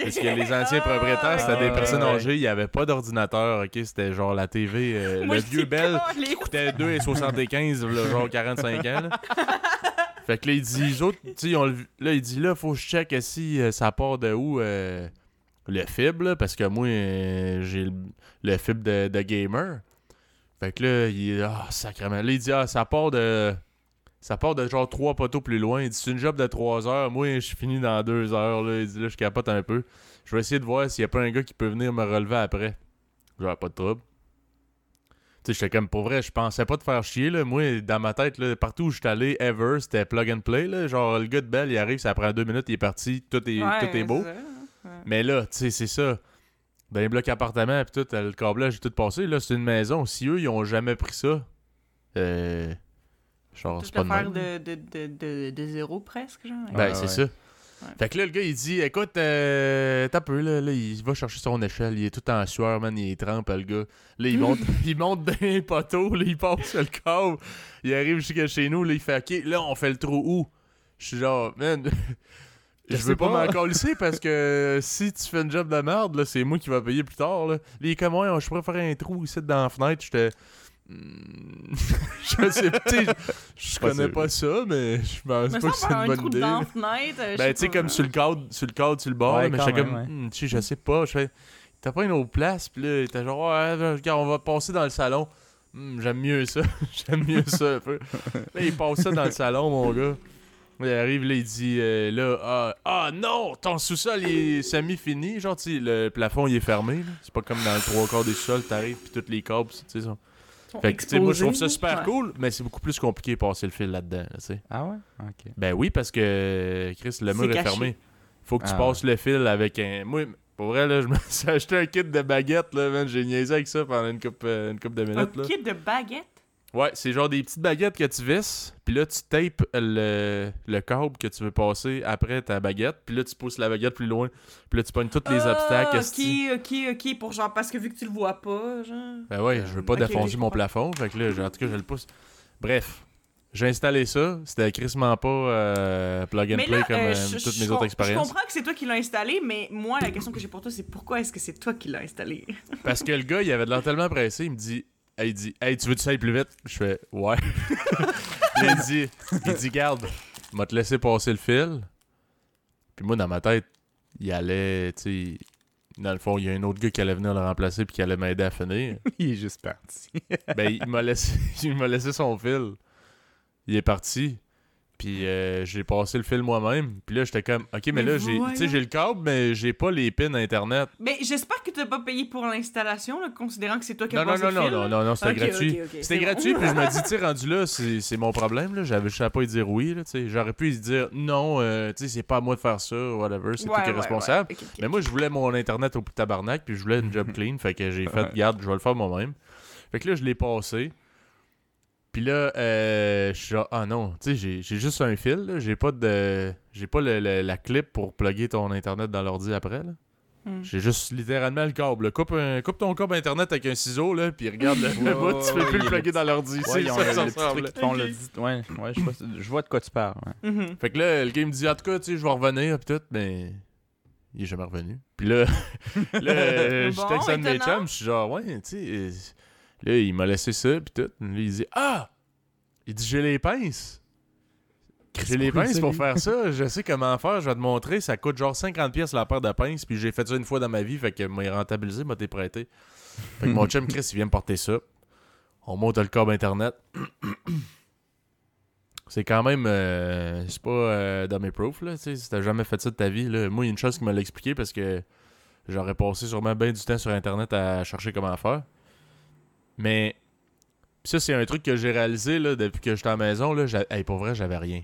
Parce que les anciens propriétaires, c'était des Ah, personnes ouais. âgées, il n'y avait pas d'ordinateur, ok? C'était genre la TV. euh, *laughs* Moi, le vieux Bell calé. coûtait 2,75, là, genre 45 ans, là. *laughs* Fait que là, il dit, les autres, le- là, il dit, là, faut que je check si euh, ça part de où euh, le fibre, là, parce que moi, euh, j'ai le, le fibre de, de gamer. Fait que là, il est. Ah, sacrément. Là, il dit, ah, ça part de. Ça part de genre trois poteaux plus loin. Il dit, c'est une job de trois heures. Moi, je finis dans deux heures. Là. Il dit, là, je capote un peu. Je vais essayer de voir s'il y a pas un gars qui peut venir me relever après. Genre, pas de trouble. Tu sais, j'étais comme, pour vrai, je pensais pas te faire chier, là. Moi, dans ma tête, là, partout où j'étais allé, ever, c'était plug and play, là. Genre, le gars de Belle, il arrive, ça prend deux minutes, il est parti, tout est, Ouais, tout est beau. ouais. Mais là, tu sais, c'est ça. Dans les blocs appartements, puis tout, le câblage est tout passé. Là, c'est une maison. Si eux, ils ont jamais pris ça, euh. Genre, c'est pas de faire de, de, de, de, de zéro presque, genre. Ben, Ouais, c'est ouais. ça. Fait que là, le gars, il dit Écoute, euh, t'as peu, là, là, il va chercher son échelle. Il est tout en sueur, man. Il est trempe, le gars. Là, il monte, *laughs* il monte dans les poteaux, là, il passe sur le câble. Il arrive jusqu'à chez nous, là, il fait Ok, là, on fait le trou où? Je suis genre, man. *laughs* Je Je veux pas pas. m'en colisser parce que *laughs* si tu fais une job de merde, là, c'est moi qui va payer plus tard. Là, est comme, ouais, je pourrais faire un trou ici dans la fenêtre. J'étais. Hmm, *laughs* je sais pas, tu sais, je Pas connais pas ça, mais je pense pas ça, que c'est une un bonne idée. euh, Ben, tu sais, comme hein. sur le cadre, sur le cadre, sur le bord, mais j'étais comme. Hmm, tu sais, je sais pas. Je fais, t'as pas une autre place, puis là, t'es genre, regarde, on va passer dans le salon. Hmm, J'aime mieux ça. *laughs* J'aime mieux ça un peu. Là, il passe ça dans le salon, mon gars. Il arrive, là, il dit, euh, là, ah, ah, non, ton sous-sol, il est semi-fini. Genre, tu sais, le plafond, il est fermé. C'est pas comme dans le trois quarts des sous-sols, t'arrives, puis tous les câbles, tu sais, Fait que, tu sais, moi, je trouve ça super ouais. cool, mais c'est beaucoup plus compliqué de passer le fil là-dedans, tu sais. Ah ouais? Ok. Ben oui, parce que Chris, le mur est caché. fermé. Faut que tu Ah passes le fil avec un. Moi, pour vrai, là, je me *laughs* suis acheté un kit de baguettes, là, man. J'ai niaisé avec ça pendant une coupe, euh, une coupe de Un minutes, là. kit de baguette. Ouais, c'est genre des petites baguettes que tu visses, puis là, tu tapes le, le câble que tu veux passer après ta baguette, puis là, tu pousses la baguette plus loin, puis là, tu pognes tous les Ah, obstacles. esti. Ok, ok, ok. Pour genre, parce que vu que tu le vois pas, genre. Ben ouais, je veux pas Ok, ok, défoncer je mon plafond, fait que là, en tout cas, je le pousse. Bref. J'ai installé ça, c'était crissement pas euh, plug and Mais play là, comme euh, euh, je- toutes je mes autres Je expériences. comprends que c'est toi qui l'as installé, mais moi, la question que j'ai pour toi, c'est pourquoi est-ce que c'est toi qui l'as installé? Parce que le gars, il avait de l'air tellement pressé, il me dit il dit Hey, tu veux que ça aille plus vite? Je fais Ouais. *laughs* Il dit Il dit Garde, vais te laisser passer le fil. Puis moi, dans ma tête, il allait, tu sais. Dans le fond, il y a un autre gars qui allait venir le remplacer puis qui allait m'aider à finir. *laughs* Il est juste parti. ben, il m'a laissé, *laughs* il m'a laissé son fil. Il est parti. Puis euh, j'ai passé le fil moi-même. Puis là, j'étais comme, OK, mais, Mais là, j'ai, j'ai le câble, mais j'ai pas les pins Internet. Mais j'espère que tu n'as pas payé pour l'installation, là, considérant que c'est toi qui as Non, non, passé non, le non, fil, non, là. non, non, c'était gratuit. C'était bon. gratuit, puis je me *laughs* dis, tu sais, rendu là, c'est c'est mon problème, là. J'avais, je savais pas y dire oui, là. J'aurais pu y dire non, euh, tu sais, c'est pas à moi de faire ça, whatever, c'est toi qui es ouais, responsable. ouais. Mais moi, je voulais mon Internet au tabarnak, puis je voulais une job *laughs* clean, fait que j'ai fait, garde, je vais le faire moi-même. Fait que là, je l'ai passé. Puis là, euh, je suis genre, ah non, tu sais, j'ai- j'ai juste un fil, là. J'ai pas de. J'ai pas le- le- la clip pour plugger ton Internet dans l'ordi après, là. Hmm. J'ai juste littéralement le câble. Coupe, un- coupe ton câble Internet avec un ciseau, là, puis regarde le, le bout, tu peux plus le plugger dans l'ordi. Ouais, Ouais, ouais, je vois, je vois de quoi tu parles. ouais. Mhm. Fait que là, le gars me dit, en tout cas, tu sais, je vais revenir, pis tout, mais il est jamais revenu. Puis là, *laughs* là euh, je texte un de mes chums, je suis genre, ouais, tu sais, là, il m'a laissé ça, pis tout. Là, il dit, ah! Il dit, j'ai les pinces. J'ai les pinces pour faire ça, je sais comment faire, je vais te montrer, ça coûte genre 50 pièces la paire de pinces, puis j'ai fait ça une fois dans ma vie, fait que m'a rentabilisé, m'a été prêté. Fait que mon chum Chris, il vient me porter ça. On monte le câble internet. *clears throat* C'est quand même. euh, c'est pas euh, dummy proof, là. tu sais, Si t'as jamais fait ça de ta vie, là. Moi, il y a une chose qui me l'a expliqué parce que j'aurais passé sûrement bien du temps sur Internet à chercher comment faire. Mais. Ça, c'est un truc que j'ai réalisé là, depuis que j'étais à la maison. Là, hey, pour vrai, j'avais rien.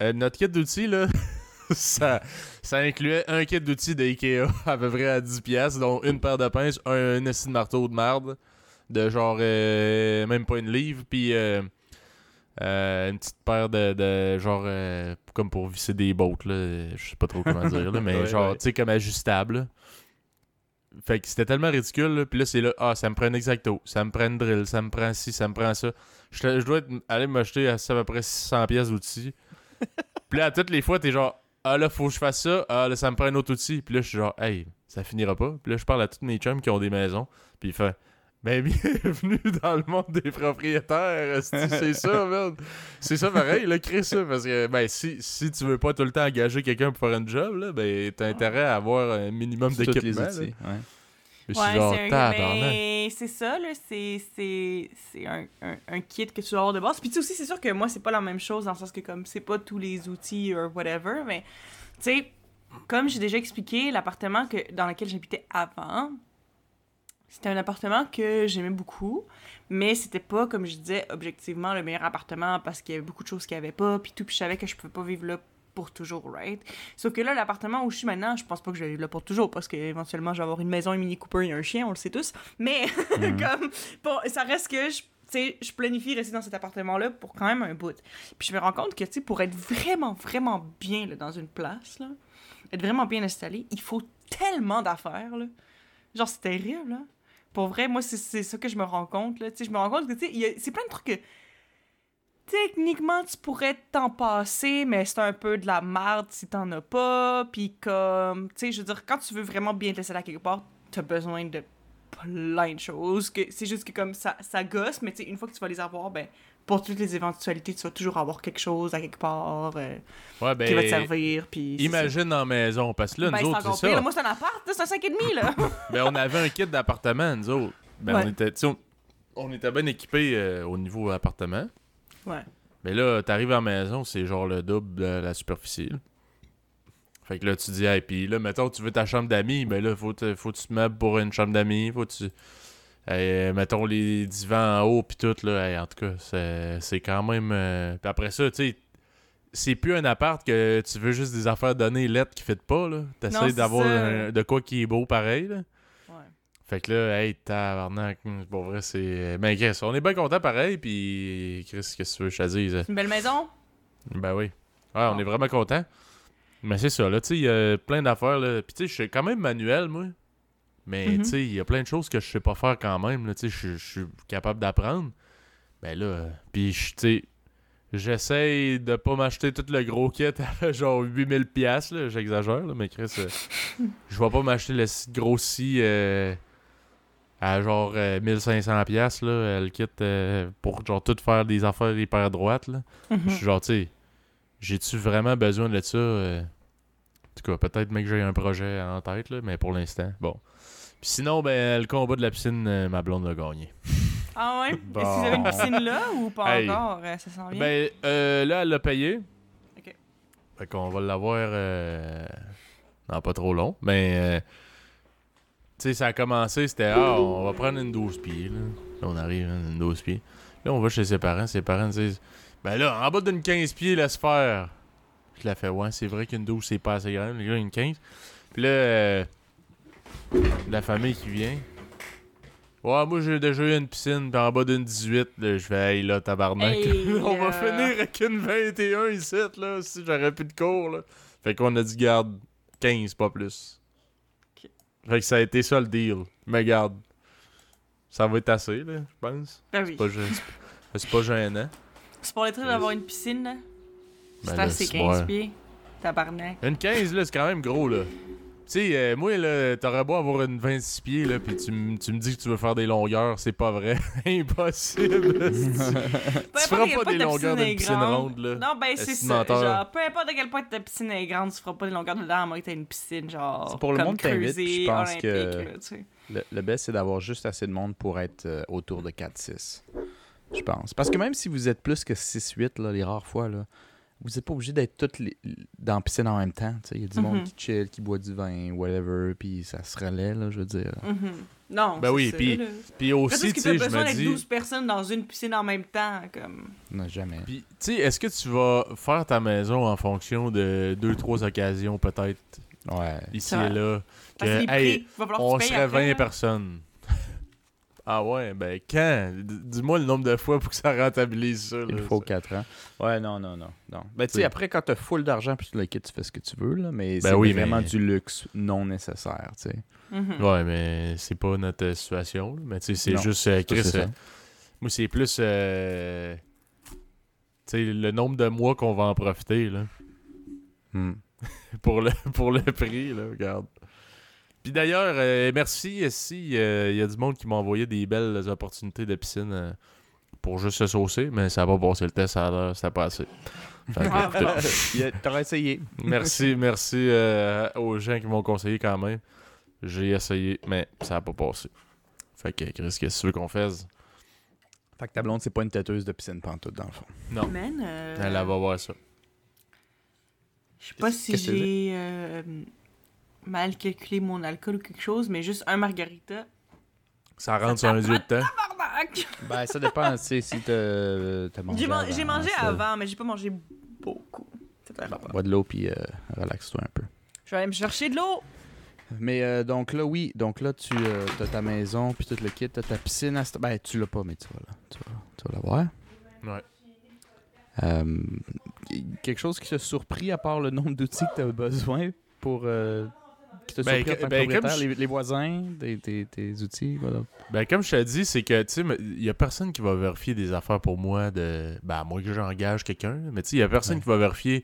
Euh, notre kit d'outils, là, *laughs* ça, ça incluait un kit d'outils d'IKEA à peu près à 10$, dont une paire de pinces, un, un esti de marteau de marde, de genre euh, même pas une livre, puis euh, une petite paire de, de genre euh, comme pour visser des bottes, là, je sais pas trop comment dire, là, *laughs* mais Ouais, genre, ouais. tu sais, comme ajustable. Fait que c'était tellement ridicule, là, puis là, c'est là, ah, ça me prend un exacto, ça me prend une drill, ça me prend ci, ça me prend ça. Je, dois être- aller m'acheter à, à peu près 600 pièces d'outils. *laughs* puis là, toutes les fois, t'es genre, ah là, faut que je fasse ça, ah là, ça me prend un autre outil. Puis là, je suis genre, hey, ça finira pas. Puis là, je parle à tous mes chums qui ont des maisons, puis il fait, ben bienvenue *laughs* dans le monde des propriétaires, c'est ça, *laughs* man. C'est ça pareil, là, crée ça, parce que, ben, si, si tu veux pas tout le temps engager quelqu'un pour faire un job, là, ben, t'as intérêt à avoir un minimum Tous les d'équipement. ouais. Ouais, c'est mais c'est ça, là, c'est, c'est, c'est un, un, un kit que tu dois avoir de base. Puis tu sais aussi, c'est sûr que moi, c'est pas la même chose dans le sens que comme c'est pas tous les outils ou whatever, mais tu sais, comme j'ai déjà expliqué, l'appartement que, dans lequel j'habitais avant, c'était un appartement que j'aimais beaucoup, mais c'était pas, comme je disais, objectivement le meilleur appartement parce qu'il y avait beaucoup de choses qu'il y avait pas, puis tout, puis je savais que je pouvais pas vivre là pour toujours, right? Sauf que là, l'appartement où je suis maintenant, je pense pas que je vais vivre là pour toujours parce qu'éventuellement, je vais avoir une maison, un Mini Cooper et un chien, on le sait tous. Mais, *laughs* comme, bon, ça reste que je. Tu sais, je planifie rester dans cet appartement-là pour quand même un bout. Puis je me rends compte que, tu sais, pour être vraiment, vraiment bien là, dans une place, là, être vraiment bien installé, il faut tellement d'affaires, là. Genre, c'est terrible, là. Pour vrai, moi, c'est- ça que je me rends compte, là. Je me rends compte que, c'est plein de trucs que techniquement, tu pourrais t'en passer, mais c'est un peu de la merde si t'en as pas. Puis comme, tu sais, je veux dire, quand tu veux vraiment bien te laisser à quelque part, t'as besoin de plein de choses. que C'est juste que comme ça, ça gosse, mais tu sais, une fois que tu vas les avoir, ben, pour toutes les éventualités, tu vas toujours avoir quelque chose à quelque part euh, Ouais, ben, qui va te servir. Puis c'est ça. imagine en maison, parce que là, Ben, nous c'est autres, c'est pire, là. ça. Moi, c'est un appart, c'est un 5,5, là. *laughs* *laughs* Ben, on avait un kit d'appartement, nous autres. Ben, Ouais. on était, on, on était bien équipés euh, au niveau appartement. ouais. Mais là, t'arrives à la maison, c'est genre le double de la superficie. là. Fait que là, tu dis, hey, puis là, mettons, tu veux ta chambre d'amis, ben là, faut, te- faut que tu te meubles pour une chambre d'amis, faut que tu. Hey, mettons les divans en haut, puis tout, là. Hey, en tout cas, c'est quand même. euh, Puis après ça, tu sais, c'est plus un appart que tu veux juste des affaires données lettres qui fait pas, là. T'essayes d'avoir un- de quoi qui est beau pareil, là. Ouais. Fait que là, hey, tabarnak, hum, pour vrai, c'est. Ben, Chris, on est bien content pareil, puis Chris, qu'est-ce que tu veux je te dise? C'est une belle maison? Ben oui. Ouais, on Bon. est vraiment content. Mais c'est ça, là, tu sais, il y a plein d'affaires, là. Puis tu sais, je suis quand même manuel, moi. Mais Mhm. tu sais, il y a plein de choses que je sais pas faire quand même. Tu sais, je- suis capable d'apprendre. Ben là, puis je- tu sais, j'essaye de pas m'acheter tout le gros kit à *laughs* genre 8000 pièces là, j'exagère, là, mais Chris, euh, *laughs* je vais pas m'acheter le gros si euh, à genre euh, 1500 pièces là, euh, le kit pour genre tout faire des affaires hyper droites, là. Mhm. Je suis genre, tu sais, j'ai-tu vraiment besoin de ça? En tout cas, peut-être même que j'ai un projet en tête, là, mais pour l'instant, bon. Puis sinon, ben, le combat de la piscine, euh, ma blonde l'a gagné. Ah ouais? Bon. Est-ce que vous avez une piscine là ou pas Hey. encore? Euh, Ça s'en vient? Ben, euh, là, elle l'a payé. Ok. Fait qu'on va l'avoir euh, dans pas trop long. Mais, euh, tu sais, ça a commencé, c'était, ah, on va prendre une 12 pieds, là. Là, on arrive, hein, une 12 pieds. Là, on va chez ses parents. Ses parents disent, ben là, en bas d'une 15 pieds, laisse faire. Là, elle fait, ouais, c'est vrai qu'une 12, c'est pas assez grand. Les gars, une 15. Puis là, euh, la famille qui vient. Ouais, moi j'ai déjà eu une piscine, puis en bas d'une 18, là, je fais, hey là, tabarnak. Hey, *laughs* on va euh. finir avec une 21 ici, là, si j'aurais plus de cours, là. Fait qu'on a dit, garde, 15, pas plus. Fait que ça a été ça le deal. Mais garde, ça va être assez, là, je pense. Ben oui. C'est pas, pas gênant. C'est pour les trucs d'avoir une piscine, là? Ben C'est assez c'est 15 bon. pieds. Tabarnak. Une 15, là, c'est quand même gros, là. Tu sais, euh, moi, là, t'aurais beau avoir une 26 pieds, là, pis tu, m- tu me dis que tu veux faire des longueurs, c'est pas vrai. *laughs* Impossible. *laughs* tu Peu feras pas des longueurs d'une piscine ronde, là. Non, ben c'est Esti ça. menteur. Genre, peu importe à quel point ta piscine est grande, tu feras pas des longueurs dedans à moins que t'aies une piscine, genre. C'est pour le comme monde t'invite, creusée, puis je pense olympique, que- là, tu sais. Le, le best, c'est d'avoir juste assez de monde pour être euh, autour de 4-6. Je pense. Parce que même si vous êtes plus que 6-8, là, les rares fois, là, vous n'êtes pas obligé d'être tous les- dans la piscine en même temps. tu sais. Il y a du monde Mhm. qui chill, qui boit du vin, whatever, puis ça se relaie, là, je veux dire. Mhm. Non, Ben c'est oui, puis-. Puis aussi, tu sais, je me d'être dis... 12 personnes dans une piscine en même temps, comme... Non, jamais. Puis, tu sais, est-ce que tu vas faire ta maison en fonction de deux, trois occasions, peut-être, Ouais. ici et là? Parce que hey, il va falloir on que tu payes serait après, 20 là. personnes. Ah ouais, ben quand? Dis-moi le nombre de fois pour que ça rentabilise ça. Il faut ça. 4 ans. Ouais, non, non, non. non. Ben, tu sais, après, quand t'as full d'argent, puis tu le quittes, tu fais ce que tu veux, là, mais Ben c'est oui, vraiment mais- du luxe non nécessaire, tu sais. Mhm. Ouais, mais c'est pas notre situation. là. Mais tu sais, c'est Non, juste... euh, Chris, c'est euh, moi, c'est plus... euh, tu sais, le nombre de mois qu'on va en profiter, là. Hmm. *laughs* pour le, pour le prix, là, regarde. Puis d'ailleurs, euh, merci si il y a du monde qui m'a envoyé des belles opportunités de piscine euh, pour juste se saucer, mais ça va pas passer le test, ça a l'air, c'était pas assez. *laughs* T'aurais essayé. merci, merci euh, aux gens qui m'ont conseillé quand même. J'ai essayé, mais ça a pas passé. Fait que, Chris, qu'est-ce que tu veux qu'on fasse? Fait que ta blonde, c'est pas une têteuse de piscine pantoute, dans le fond. Non. Man, euh, Elle, va voir ça. Je sais pas si j'ai euh, mal calculé mon alcool ou quelque chose, mais juste un margarita. Ça rentre sur un yeux de temps. Ben, ça dépend, tu sais, si t'as t'as mangé J'ai man- mangé ça. avant, mais j'ai pas mangé beaucoup. C'est un rapport. Bois de l'eau, puis euh, relaxe-toi un peu. Je vais aller me chercher de l'eau. Mais euh, donc là, oui, donc là, tu as ta maison, puis tout le kit, t'as ta piscine à... Ben, tu l'as pas, mais tu vas, là, tu vas, tu vas l'avoir. Ouais. Euh, quelque chose qui t'a surpris à part le nombre d'outils que tu as besoin pour. euh, qui Ben, surpris que ben, comme je- les, les voisins, tes, tes- tes outils, voilà. Ben, comme je t'ai dit, c'est que, tu sais, il y a personne qui va vérifier des affaires pour moi de. Ben, à moins que j'engage quelqu'un. Mais, tu sais, il y a personne Ouais. qui va vérifier.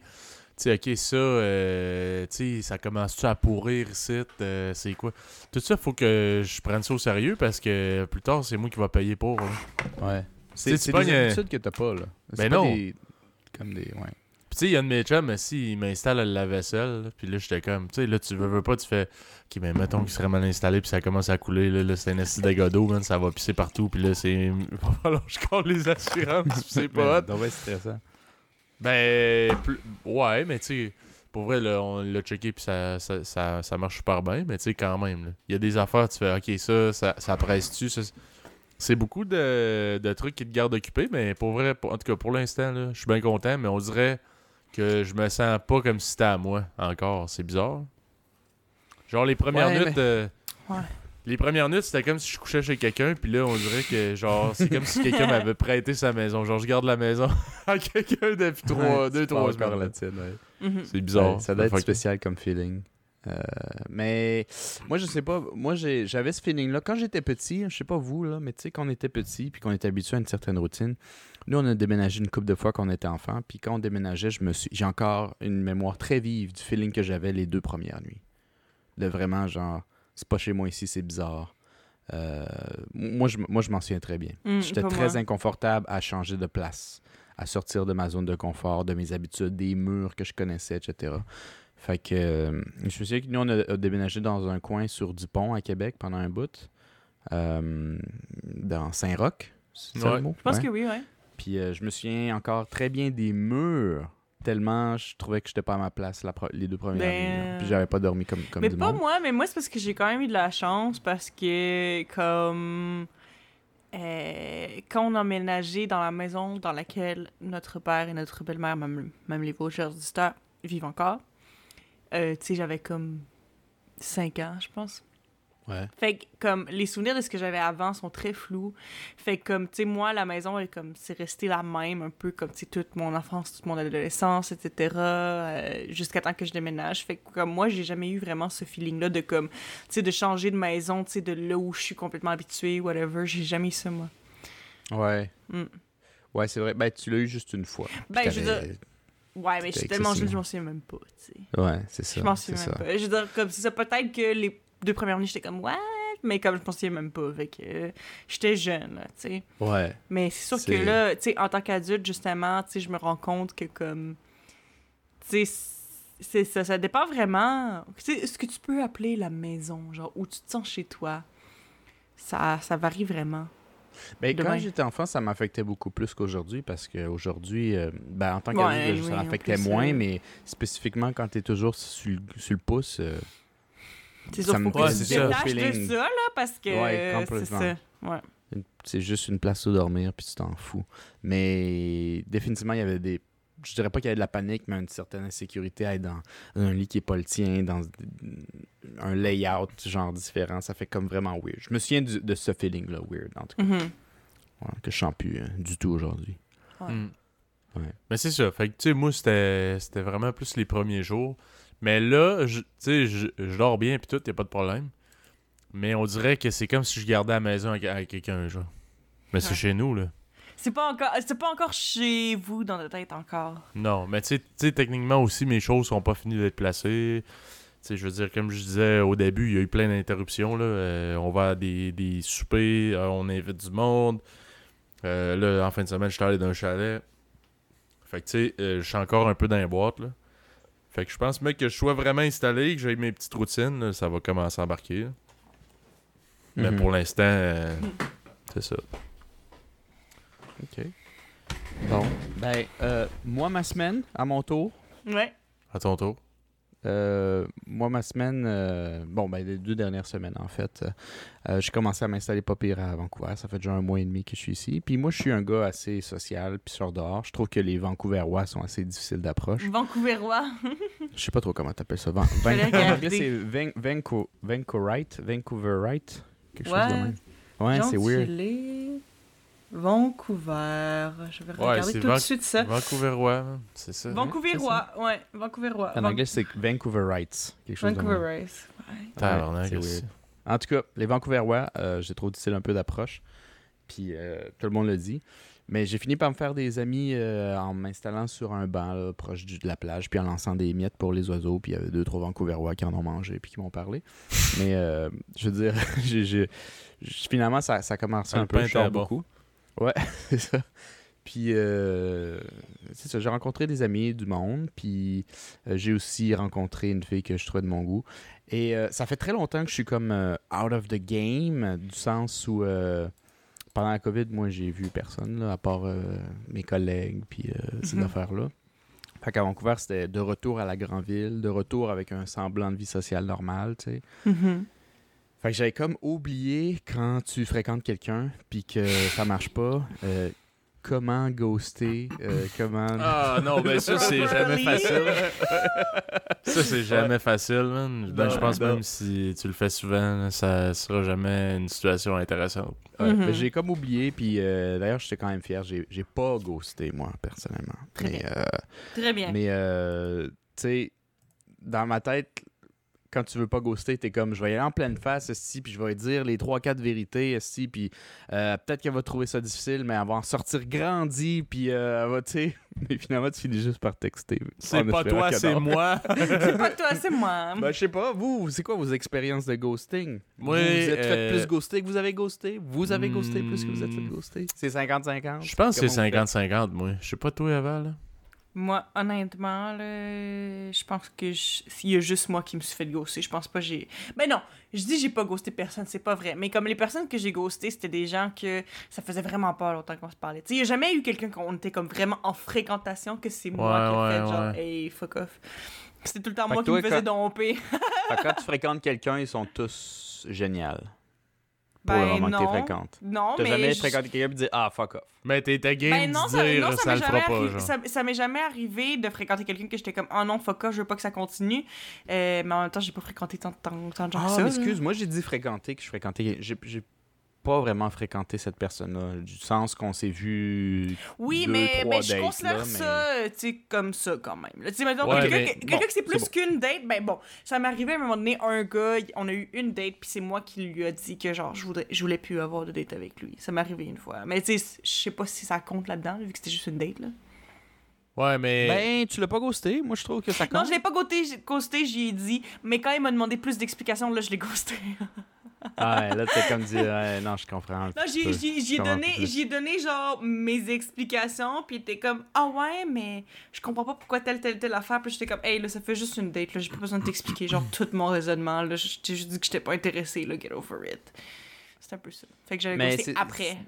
Tu sais, ok, ça, euh, tu sais, ça commence-tu à pourrir ici? euh, c'est quoi? Tout ça, faut que je prenne ça au sérieux parce que plus tard, c'est moi qui va payer pour. hein. Ouais. C'est des euh, habitudes que t'as pas, là. Ben pas non. des- Comme des. Ouais. Puis, tu sais, il y a un de mes chums, mais si, il m'installe le lave-vaisselle. là, Puis là, j'étais comme, tu sais, là, tu veux, veux pas, tu fais, ok, mais mettons qu'il serait mal installé, puis ça commence à couler. Là, là c'est un acide de godo, man, ça va pisser partout. Puis là, c'est. *laughs* Que je colle les assurances, puis c'est pas hot. Doit être stressant. Ben, plus- ouais, mais tu sais, pour vrai, là, on l'a checké puis ça, ça, ça, ça marche super bien, mais tu sais, quand même, il y a des affaires, tu fais, ok, ça, ça, ça presse-tu, ça- c'est beaucoup de, de trucs qui te gardent occupé, mais pour vrai, pour- en tout cas, pour l'instant, je suis bien content, mais on dirait que je me sens pas comme si c'était à moi encore, c'est bizarre. Genre, les premières Ouais, nuits, mais- euh, Ouais. les premières nuits, c'était comme si je couchais chez quelqu'un, puis là, on dirait que, genre, c'est comme si quelqu'un *laughs* m'avait prêté sa maison. Genre, je garde la maison *laughs* à quelqu'un depuis trois, Ouais, deux, trois semaines. ouais. Mhm. C'est bizarre. Ouais, ça doit être spécial comme feeling. Euh, mais moi, je sais pas. Moi, j'ai- j'avais ce feeling-là. Quand j'étais petit, je sais pas vous, là, mais tu sais, quand on était petit puis qu'on était habitué à une certaine routine, nous, on a déménagé une couple de fois quand on était enfant. Puis quand on déménageait, je me suis, j'ai encore une mémoire très vive du feeling que j'avais les deux premières nuits. De vraiment, genre, c'est pas chez moi ici, c'est bizarre. Euh, moi, je, moi, je m'en souviens très bien. Mm, J'étais très moi. inconfortable à changer de place, à sortir de ma zone de confort, de mes habitudes, des murs que je connaissais, etc. Fait que euh, je me souviens que nous, on a, a déménagé dans un coin sur Dupont à Québec pendant un bout, euh, dans Saint-Roch. C'est ça Ouais. le mot? Je pense Ouais. que oui, ouais. Puis euh, je me souviens encore très bien des murs, tellement je trouvais que j'étais pas à ma place la les deux premières Ben, nuits. Puis j'avais pas dormi comme, comme mais du pas monde. moi, mais moi, c'est parce que j'ai quand même eu de la chance parce que, comme. euh, quand on a emménagé dans la maison dans laquelle notre père et notre belle-mère, même, même les vos chers auditeurs, vivent encore, euh, tu sais, j'avais comme 5 ans, je pense. Ouais. Fait que, comme, les souvenirs de ce que j'avais avant sont très flous. Fait que, comme, tu sais, moi, la maison, est comme, c'est resté la même, un peu comme, tu sais, toute mon enfance, toute mon adolescence, etc., euh, jusqu'à temps que je déménage. Fait que, comme, moi, j'ai jamais eu vraiment ce feeling-là de, comme, tu sais, de changer de maison, tu sais, de là où je suis complètement habituée, whatever. J'ai jamais eu ça, moi. Ouais. Mm. Ouais, c'est vrai. Ben, tu l'as eu juste une fois. Ben, je veux dire, ouais, mais je suis tellement jeune, je m'en souviens même pas, tu sais. Ouais, c'est ça. Je m'en souviens ça. même pas. Je veux dire, comme, c'est ça, peut-être que les deux premières nuits, j'étais comme, ouais, mais comme je souviens même pas. Fait que, euh, j'étais jeune, tu sais. Ouais. Mais c'est sûr C'est- que là, tu sais, en tant qu'adulte, justement, tu sais, je me rends compte que comme, tu sais, c'est ça, ça dépend vraiment. Tu sais, ce que tu peux appeler la maison, genre où tu te sens chez toi, ça, ça varie vraiment. Ben, quand j'étais enfant, ça m'affectait beaucoup plus qu'aujourd'hui parce qu'aujourd'hui, euh, ben, en tant Ouais, qu'adulte, oui, ça m'affectait moins, euh, mais spécifiquement quand tu es toujours sur, le- sur le pouce. euh, C'est Ça sûr, me- faut que Ouais, tu te ça. de là, parce que Ouais, c'est ça. Ouais. c'est juste une place où dormir puis tu t'en fous. Mais définitivement, il y avait des. Je dirais pas qu'il y avait de la panique, mais une certaine insécurité à être dans un lit qui est pas le tien, dans un layout genre différent. Ça fait comme vraiment weird. Je me souviens du- de ce feeling-là, weird, en tout cas, Mhm. ouais, que je sens plus euh, du tout aujourd'hui. Ouais. Mm. Ouais. Mais c'est ça. Fait que, tu sais, moi, c'était c'était vraiment plus les premiers jours. Mais là, je- tu sais, je, je dors bien puis tout, y a pas de problème. Mais on dirait que c'est comme si je gardais à la maison avec, avec quelqu'un, genre. Mais c'est Ouais. chez nous, là. C'est pas encore, c'est pas encore chez vous dans ta tête encore. Non, mais tu sais- techniquement aussi, mes choses sont pas finies d'être placées. Tu sais, je veux dire, comme je disais au début, il y a eu plein d'interruptions. là. Euh, on va à des, des soupers, euh, on invite du monde. Euh, là, en fin de semaine, je suis allé dans un chalet. Fait que, tu sais, euh, je suis encore un peu dans les boîtes, là. Fait que je pense, mec, que je sois vraiment installé, que j'ai mes petites routines, là, ça va commencer à embarquer. là. Mais Mhm. pour l'instant, euh, c'est ça. OK. Bon. Ben, euh, moi, ma semaine, à mon tour. Ouais. À ton tour. Euh, moi, ma semaine, euh, bon, ben, les deux dernières semaines, en fait, euh, j'ai commencé à m'installer pas pire à Vancouver. Ça fait déjà un mois et demi que je suis ici. Puis moi, je suis un gars assez social, puis sur dehors. Je trouve que les Vancouverois sont assez difficiles d'approche. Vancouverois. Je sais pas trop comment t'appelles ça. *laughs* Van- c'est Van- Vancouverite. Vancouverite? Quelque chose de même. Ouais, c'est weird. Vancouver. Je vais regarder c'est tout Van- de suite ça. Vancouverois, hein, c'est ça? Vancouverois, ouais. Vancouverois. En Van- anglais, c'est Vancouverites. Quelque chose. Vancouverois. Ouais. Ouais. En tout cas, les Vancouverois, euh, j'ai trop difficile un peu d'approche. Puis euh, tout le monde le dit. Mais j'ai fini par me faire des amis euh, en m'installant sur un banc là, proche du- de la plage, puis en lançant des miettes pour les oiseaux. Puis il y avait deux, trois Vancouverois qui en ont mangé, puis qui m'ont parlé. *laughs* Mais euh, je veux dire, *laughs* finalement, ça, ça a commencé un peu. bon. Ouais, *laughs* c'est ça. Puis, euh, c'est ça, j'ai rencontré des amis, du monde, puis euh, j'ai aussi rencontré une fille que je trouvais de mon goût. Et euh, ça fait très longtemps que je suis comme out of the game, du sens où pendant la COVID, moi, j'ai vu personne, là, à part mes collègues, puis ces Mhm. affaires-là. Fait qu'à Vancouver, c'était de retour à la grande ville, de retour avec un semblant de vie sociale normale, tu sais. Mhm. Fait que j'avais comme oublié quand tu fréquentes quelqu'un puis que ça marche pas, euh, comment ghoster, euh, comment... Ah non, ben ça, c'est jamais facile. Ça, c'est jamais facile, man. Ben, Non, je pense non. même si tu le fais souvent, ça sera jamais une situation intéressante. Ouais, Mhm. ben, j'ai comme oublié puis euh, d'ailleurs j'étais quand même fier, j'ai j'ai pas ghosté moi personnellement. Très mais bien. euh, Très bien. mais euh, tu sais dans ma tête quand tu veux pas ghoster, t'es comme je vais y aller en pleine face, esti, puis je vais lui dire les trois quatre vérités, esti, puis euh, peut-être qu'elle va trouver ça difficile, mais elle va en sortir grandi, puis euh, elle va, tu sais, *laughs* mais finalement tu finis juste par texter. C'est pas toi, c'est moi. *laughs* C'est pas toi, c'est moi. Ben, je sais pas, vous, c'est quoi vos expériences de ghosting? Moi, vous, vous êtes fait euh, plus ghoster que vous avez ghosté? Vous avez ghosté plus que vous êtes fait Hmm. ghoster? C'est 50-50? Je pense que c'est Comment vous faites? 50-50, moi. Je sais pas toi avant, là. Moi, honnêtement, là, je pense que je- s'il y a juste moi qui me suis fait ghoster, je pense pas que j'ai. Ben non, je dis j'ai pas ghosté personne, c'est pas vrai. Mais comme les personnes que j'ai ghosté, c'était des gens que ça faisait vraiment pas longtemps qu'on se parlait. Tu sais, il y a jamais eu quelqu'un qu'on était comme vraiment en fréquentation que c'est moi Ouais, qui ai ouais, fait genre ouais. hey fuck off. C'était tout le temps Fait moi qui toi, me faisais quand- domper. Quand *laughs* tu fréquentes quelqu'un, ils sont tous géniaux. Pour Ben le moment que non. tu fréquentes. Non, T'as mais jamais je- fréquenté quelqu'un et dire Ah, fuck off. Mais t'es ta game Ben non, ça, dire, non, ça, ça, m'est le jamais fera pas, arri- genre. ça, ça m'est jamais arrivé de fréquenter quelqu'un que j'étais comme oh non fuck off, je veux pas que ça continue. Euh, mais en même temps, j'ai pas fréquenté tant, tant, tant de gens que Ah, ça. excuse, moi j'ai dit fréquenter, que je fréquentais. J'ai j'ai pas vraiment fréquenté cette personne-là, du sens qu'on s'est vu. Oui, deux, mais, trois mais je dates, considère là, mais- ça, tu sais, comme ça quand même. là. Tu sais, mettons, Ouais, quelqu'un mais que, quelqu'un bon, que c'est plus c'est qu'une date, ben bon, ça m'est arrivé à un moment donné, un gars, on a eu une date, puis c'est moi qui lui a dit que genre, je, voudrais, je voulais plus avoir de date avec lui. Ça m'est arrivé une fois. Mais tu sais, je sais pas si ça compte là-dedans, vu que c'était juste une date, là. Ouais, mais. Ben, tu l'as pas ghosté. Moi je trouve que ça compte. Non, je l'ai pas ghosté, j'y ai dit, mais quand il m'a demandé plus d'explications, là, je l'ai ghosté. *laughs* Ah, ouais, là t'es comme dit Ouais, Non, je comprends. Non, j'ai j'ai- j'ai donné, j'ai donné genre mes explications, puis était comme ah ouais, mais je comprends pas pourquoi telle telle telle affaire, puis j'étais comme hey là ça fait juste une date là, j'ai pas besoin de t'expliquer genre tout mon raisonnement là, je t'ai juste dit que j'étais pas intéressé là, get over it. C'est un peu ça. Fait que j'avais c'est- après.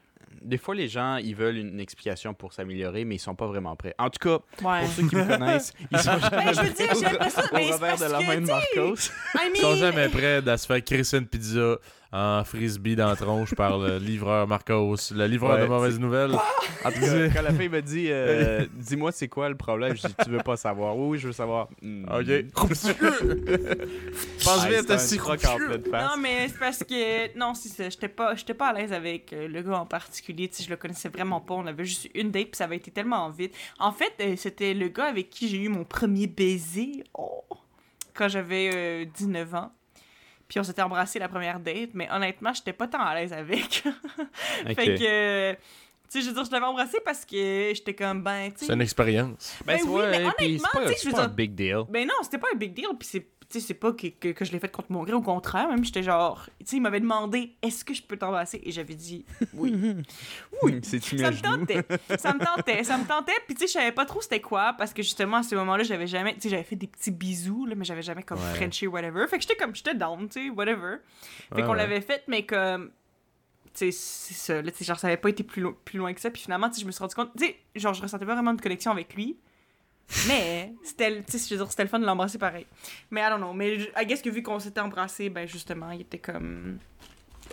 Des fois, les gens, ils veulent une explication pour s'améliorer, mais ils sont pas vraiment prêts. En tout cas, Ouais. pour ceux qui me connaissent, *laughs* ils sont jamais Ben, je veux prêts dire, j'ai au- mais revers de la que, main de Marcos. I Ils sont mean- jamais prêts de se faire crisser une pizza en frisbee dans la tronche par le *laughs* livreur Marcos, le livreur Ouais, de mauvaises nouvelles. *laughs* Cas, quand la fille me dit euh, *laughs* Dis-moi, c'est quoi le problème Je dis Tu veux pas savoir Oui, oui, je veux savoir. Hmm. Ok. Pense Ah, vite, assis. croc en pleine face. Non, mais c'est parce que. Non, c'est ça. J'étais pas, j'étais pas à l'aise avec euh, le gars en particulier. Tu je le connaissais vraiment pas. On avait juste eu une date, puis ça avait été tellement vite. En fait, euh, c'était le gars avec qui j'ai eu mon premier baiser. Oh! Quand j'avais euh, 19 ans. Puis on s'était embrassé la première date, mais honnêtement, j'étais pas tant à l'aise avec. *laughs* Fait que. Tu sais, je veux dire, je l'avais embrassé parce que j'étais comme, ben, tu C'est sais. une expérience. Ben, Ben oui, mais puis honnêtement, c'est pas, tu sais, c'est je veux pas un big deal. Ben non, c'était pas un big deal, puis c'est... Tu sais, c'est pas que, que, que je l'ai fait contre mon gré, au contraire, même, j'étais genre, tu sais, il m'avait demandé, est-ce que je peux t'embrasser? Et j'avais dit, oui. *laughs* oui. C'est Ça me tentait, ça me tentait, ça me tentait, puis tu sais, je savais pas trop c'était quoi, parce que justement, à ce moment-là, j'avais jamais, tu sais, j'avais fait des petits bisous, là, mais j'avais jamais comme Ouais. Frenché ou whatever. Fait que j'étais comme, j'étais down, tu sais, whatever. Fait Ouais, qu'on ouais. l'avait fait, mais comme. Tu sais, c'est ça. Là, tu sais, genre, ça avait pas été plus, lo- plus loin que ça. Puis finalement, tu sais, je me suis rendu compte. Tu sais, genre, je ressentais pas vraiment de connexion avec lui. Mais, c'était, le- tu sais, je veux dire, c'était le fun de l'embrasser pareil. Mais, I don't know. Mais, I guess que vu qu'on s'était embrassé, ben, justement, il était comme.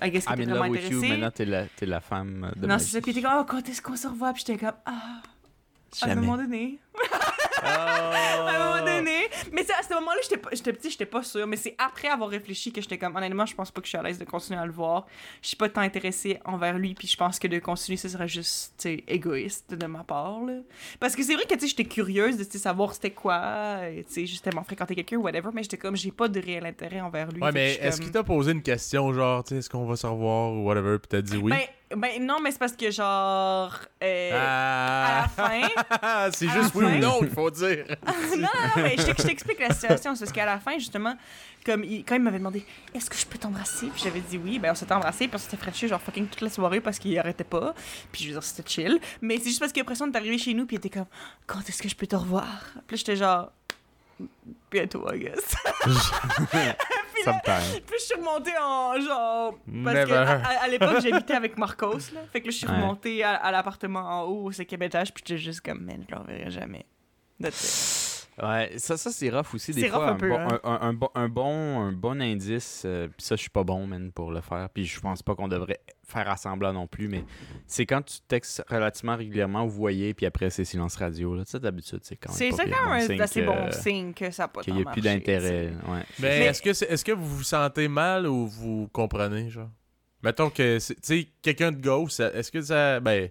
I guess qu'il était vraiment you. intéressé. Maintenant, t'es la, t'es la femme de non, c'est ça. Puis il était comme, oh, quand est-ce qu'on se revoit? Puis j'étais comme, ah, à un moment donné. Oh. *laughs* À un moment donné. Mais tu sais, à ce moment-là, j'étais petit, j'étais pas sûre. Mais c'est après avoir réfléchi que j'étais comme, honnêtement, je pense pas que je suis à l'aise de continuer à le voir. Je suis pas tant intéressée envers lui. Puis je pense que de continuer, ce serait juste, tu sais, égoïste de ma part. Là. Parce que c'est vrai que, tu sais, j'étais curieuse de savoir c'était quoi. et, Tu sais, justement, fréquenter quelqu'un ou whatever. Mais j'étais comme, j'ai pas de réel intérêt envers lui. Ouais, mais est-ce comme- qu'il t'a posé une question, genre, tu sais, est-ce qu'on va se revoir ou whatever, puis t'as dit oui? Ben, ben, non, mais c'est parce que, genre. euh, Ah. *laughs* À la fin. c'est juste oui ou non qu'il faut dire. *laughs* non, mais je t'ex- je t'explique la situation. C'est parce qu'à la fin, justement, comme il, quand il m'avait demandé Est-ce que je peux t'embrasser? Puis j'avais dit oui. Ben, on s'était embrassé, puis on s'était frenché genre fucking toute la soirée parce qu'il arrêtait pas. Puis je veux dire, c'était chill. Mais c'est juste parce qu'après ça, on est arrivé chez nous, puis il était comme Quand est-ce que je peux te revoir? Puis là, j'étais genre Bientôt, I guess. *laughs* Puis je suis remontée en genre. Parce que Never. à, à- à l'époque, j'habitais avec Marcos, là. Fait que là, je suis Ouais. remontée à, à l'appartement en haut, au cinquième étage, puis j'étais juste comme Man, je le reverrai jamais. That's it. Ouais, ça, ça c'est rough aussi. Des C'est fois, rough un un, peu, bon, hein. un, un- un bon, un, bon, un bon indice, euh, puis ça, je suis pas bon, man, pour le faire. Puis je pense pas qu'on devrait faire assemblant non plus, mais c'est quand tu textes relativement régulièrement, vous voyez, puis après, c'est silence radio. Là. Ça, d'habitude, c'est quand même C'est quand bon même signe un assez que- bon signe que ça n'a pas Qu'il n'y a plus d'intérêt. sais. Ouais. Mais, Mais- est-ce que c'est- est-ce que vous vous sentez mal ou vous comprenez, genre? Mettons que, c'est- tu sais, quelqu'un de gauche, est-ce que ça. Ben,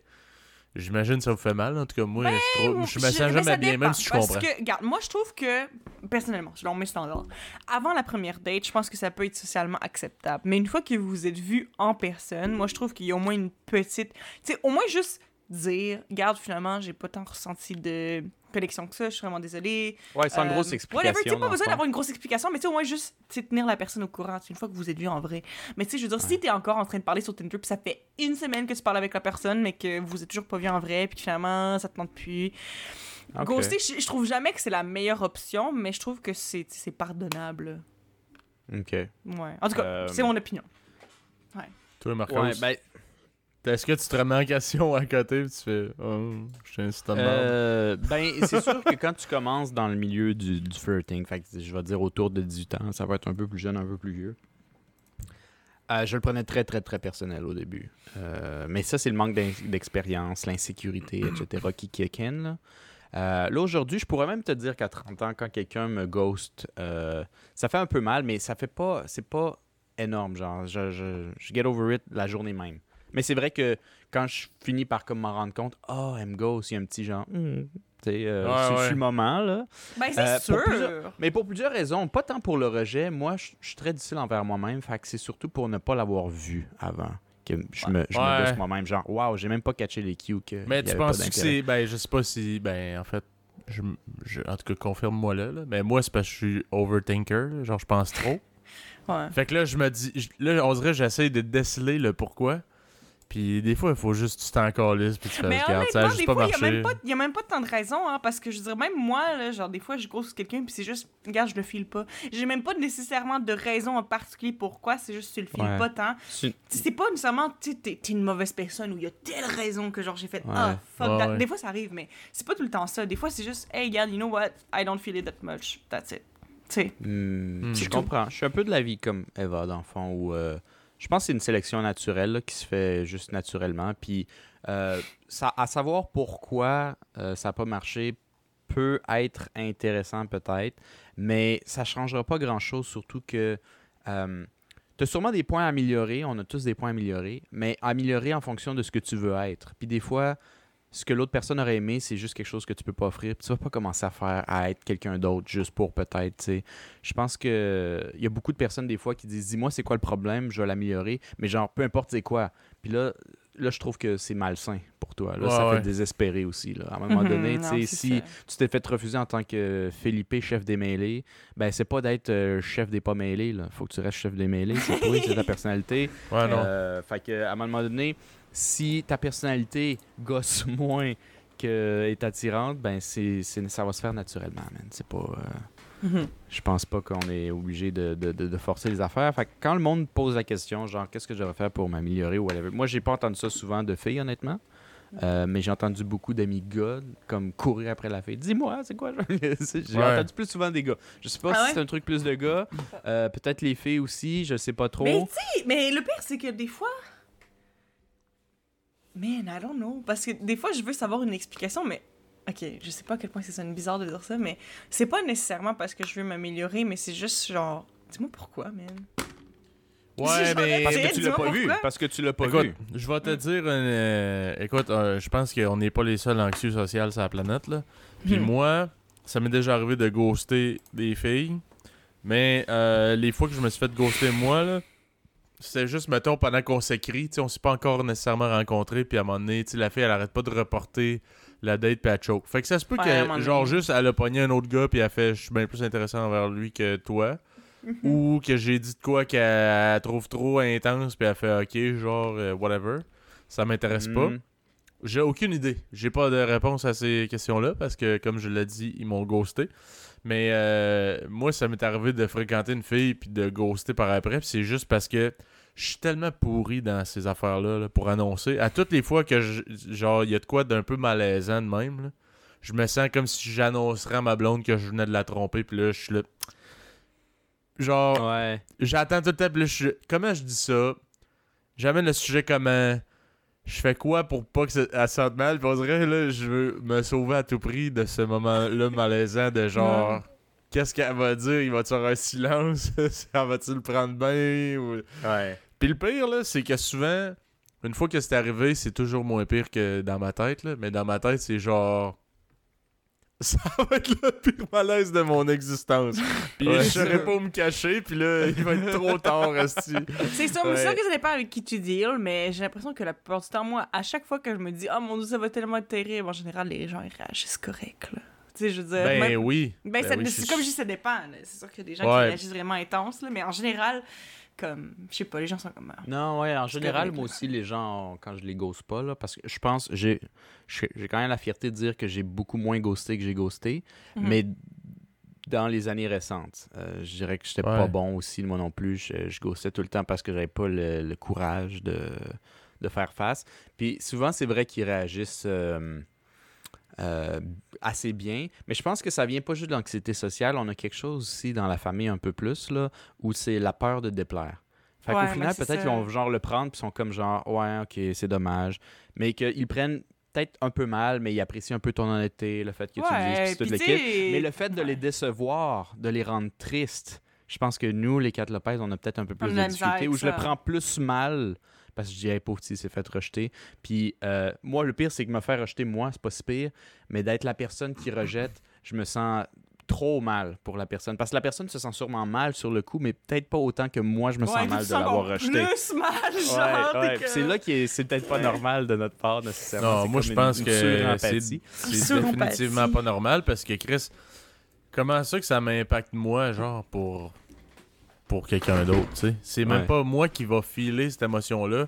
j'imagine que ça vous fait mal, en tout cas, moi, je, trouve, je me sens ça jamais bien, même si je parce comprends. que, regarde, moi, je trouve que, personnellement, selon mes standards, avant la première date, je pense que ça peut être socialement acceptable. Mais une fois que vous vous êtes vus en personne, moi, je trouve qu'il y a au moins une petite. Tu sais, au moins juste dire, regarde, finalement, j'ai pas tant ressenti de connexion que ça, je suis vraiment désolée. Ouais, sans Euh, grosse whatever, explication. tu sais, pas besoin d'avoir une grosse explication, mais tu sais, au moins juste tu tenir la personne au courant, tu une fois que vous êtes vu en vrai. Mais tu sais, je veux dire, si t'es encore en train de parler sur Tinder, puis ça fait une semaine que tu parles avec la personne, mais que vous êtes toujours pas vu en vrai, puis finalement, ça te tente plus. Ok. Ghoster, je, je trouve jamais que c'est la meilleure option, mais je trouve que c'est c'est pardonnable. Ok. Ouais. En tout cas, Euh, c'est mon opinion. Toi, Marcos, Ouais, ben, est-ce que tu te remets en question à côté et tu fais Oh, je suis un. Euh, ben, c'est sûr que quand tu commences dans le milieu du, du flirting, je vais dire autour de 18 ans, ça va être un peu plus jeune, un peu plus vieux. Euh, je le prenais très, très, très personnel au début. Euh, mais ça, c'est le manque d'expérience, l'insécurité, etc. qui kick in. Là, Euh, là, aujourd'hui, je pourrais même te dire qu'à 30 ans, quand quelqu'un me ghost, ça fait un peu mal, mais ça fait pas. C'est pas énorme. Genre, je, je, je get over it la journée même. Mais c'est vrai que quand je finis par comme m'en rendre compte, oh, il y a un petit genre, tu sais, euh, Ouais, le moment, là. Ben, c'est Euh, sûr. pour plusieurs- Mais pour plusieurs raisons, pas tant pour le rejet. Moi, je suis très difficile envers moi-même. Fait que c'est surtout pour ne pas l'avoir vu avant. Que je me, je me moi-même. Genre, waouh, j'ai même pas catché les cues que. Mais tu avait pas penses que c'est. Ben, je sais pas si. Ben, en fait. Je, je- en tout cas, confirme-moi là, là. Mais moi, c'est parce que je suis overthinker. là. Genre, je pense trop. *laughs* Ouais. Fait que là, je me dis. je- Là, on dirait j'essaie de déceler le pourquoi. Puis des fois, il faut juste tu t'en calisses. Puis tu fais, regarde, ça a juste pas fois, il n'y a, marché. même pas- y a même pas tant de raisons, hein, parce que je veux dire, même moi, là, genre, des fois, je grosse quelqu'un, puis c'est juste, regarde, je le file pas. J'ai même pas nécessairement de raison en particulier pourquoi, c'est juste que tu le files Ouais. pas tant. C'est- C'est pas nécessairement, tu sais, t'es t'es une mauvaise personne ou il y a telle raison que, genre, j'ai fait, Ouais. ah, fuck Ouais, that. ouais. Des fois, ça arrive, mais c'est pas tout le temps ça. Des fois, c'est juste, hey, regarde, you know what, I don't feel it that much. That's it. Tu sais. Hmm, Hmm. Je comprends. Je suis un peu de la vie comme Eva, dans le fond, où euh, je pense que c'est une sélection naturelle qui se fait juste naturellement. Puis, euh, ça, à savoir pourquoi euh, ça n'a pas marché peut être intéressant peut-être, mais ça changera pas grand-chose, surtout que tu as sûrement des points à améliorer, on a tous des points à améliorer, mais améliorer en fonction de ce que tu veux être. Puis des fois, ce que l'autre personne aurait aimé, c'est juste quelque chose que tu peux pas offrir. Puis tu vas pas commencer à faire à être quelqu'un d'autre juste pour peut-être, tu sais. Je pense que il y a beaucoup de personnes des fois qui disent dis-moi c'est quoi le problème, je vais l'améliorer, mais genre peu importe c'est quoi. Puis là là, je trouve que c'est malsain pour toi. Là, Ouais, ça ouais. fait désespérer aussi. Là. À un *laughs* moment donné, non, tu sais, c'est si ça. tu t'es fait refuser en tant que Philippe, chef des mêlés, ben c'est pas d'être euh, chef des pas mêlés. Là. Faut que tu restes chef des mêlés. C'est toi, c'est ta personnalité. Ouais, non. Euh, fait que, à un moment donné, si ta personnalité gosse *laughs* moins que est attirante, ben c'est, c'est- ça va se faire naturellement, man. C'est pas. euh, Mhm. je pense pas qu'on est obligé de, de- de- de forcer les affaires. Fait que quand le monde pose la question, genre, qu'est-ce que je devrais faire pour m'améliorer ou whatever, moi, j'ai pas entendu ça souvent de filles, honnêtement. Euh, mais j'ai entendu beaucoup d'amis gars comme courir après la fille. Dis-moi, c'est quoi? *laughs* j'ai Ouais. entendu plus souvent des gars. Je sais pas Ah si ouais? c'est un truc plus de gars. *laughs* Euh, Peut-être les filles aussi, je sais pas trop. Mais tu mais le pire, c'est que des fois. Man, I don't know. Parce que des fois, je veux savoir une explication, mais. Ok, je sais pas à quel point ça sonne bizarre de dire ça, mais c'est pas nécessairement parce que je veux m'améliorer, mais c'est juste genre. Dis-moi pourquoi, man. Ouais, mais. Parce que tu l'as pas vu. Parce que tu l'as pas Écoute, vu. je vais te dire, euh, écoute, euh, je pense qu'on n'est pas les seuls anxieux sociaux sur la planète, là. Puis Hmm. moi, ça m'est déjà arrivé de ghoster des filles, mais euh, les fois que je me suis fait ghoster moi, là, c'était juste, mettons, pendant qu'on s'écrit, on s'est pas encore nécessairement rencontrés, puis à un moment donné, la fille, elle arrête pas de reporter la date, puis elle choke. Fait que ça se peut Ouais, que, genre, juste, elle a pogné un autre gars, puis elle fait, je suis bien plus intéressant envers lui que toi. Mhm. Ou que j'ai dit de quoi qu'elle trouve trop intense, puis elle fait OK, genre, euh, whatever. Ça m'intéresse pas. Mm. J'ai aucune idée. J'ai pas de réponse à ces questions-là parce que, comme je l'ai dit, ils m'ont ghosté. Mais euh, moi, ça m'est arrivé de fréquenter une fille puis de ghoster par après. Puis c'est juste parce que je suis tellement pourri dans ces affaires-là là, pour annoncer. À toutes les fois que, je- genre, il y a de quoi d'un peu malaisant de même, là, je me sens comme si j'annoncerais à ma blonde que je venais de la tromper. Puis là, je suis là. Genre, Ouais. J'attends tout le temps, puis là, je suis- comment je dis ça? J'amène le sujet comme un- Je fais quoi pour pas que ça sente mal? Puis on dirait, là, je veux me sauver à tout prix de ce moment-là malaisant de genre... Qu'est-ce qu'elle va dire? Il va-tu avoir un silence? *laughs* elle va-tu le prendre bien? Ou... Ouais. Puis le pire, là, c'est que souvent, une fois que c'est arrivé, c'est toujours moins pire que dans ma tête, là. Mais dans ma tête, c'est genre... Ça va être le pire malaise de mon existence. *laughs* Puis Ouais. je saurais pas où me cacher, puis là, il va être trop tard, esti. C'est sûr, Ouais. c'est sûr que ça dépend avec qui tu deals, mais j'ai l'impression que la plupart du temps, moi, à chaque fois que je me dis, oh mon dieu, ça va tellement être terrible, en général, les gens ils réagissent correct, là. Tu sais, je veux dire. Ben même- oui. Ben, Ben oui, c'est comme je dis, ça dépend. C'est sûr qu'il y a des gens Ouais. qui réagissent vraiment intense, là, mais en général, comme, je sais pas, les gens sont comme. ah. Non, ouais, en général, moi aussi, les gens, quand je les ghost pas, là, parce que je pense, j'ai j'ai quand même la fierté de dire que j'ai beaucoup moins ghosté que j'ai ghosté, Mhm. mais dans les années récentes, euh, je dirais que j'étais Ouais. pas bon aussi, moi non plus. Je, je ghostais tout le temps parce que j'avais pas le, le courage de, de faire face. Puis souvent, c'est vrai qu'ils réagissent euh, euh, assez bien, mais je pense que ça vient pas juste de l'anxiété sociale. On a quelque chose aussi dans la famille un peu plus, là, où c'est la peur de déplaire. Fait Ouais, qu'au final, peut-être qu'ils vont genre le prendre puis sont comme genre ouais ok c'est dommage, mais qu'ils prennent peut-être un peu mal, mais ils apprécient un peu ton honnêteté, le fait que tu Ouais, dises le tu kit. sais- Mais le fait de les décevoir, de les rendre tristes, je pense que nous, les quatre Lopez, on a peut-être un peu plus On de difficulté, où je le prends plus mal parce que je dis, hey, pauvre s'est fait rejeter. Puis euh, moi, le pire, c'est que me faire rejeter, moi, c'est pas si pire, mais d'être la personne qui rejette, je me sens trop mal pour la personne. Parce que la personne se sent sûrement mal sur le coup, mais peut-être pas autant que moi, je me sens Ouais, mal de l'avoir rejeté. Plus mal, genre. Ouais, ouais. C'est là que c'est peut-être pas normal de notre part nécessairement. Non, C'est moi, je pense une que c'est définitivement pas normal parce que Chris, comment ça que ça m'impacte moi, genre, pour, pour quelqu'un d'autre, tu sais? C'est même Ouais. pas moi qui va filer cette émotion-là,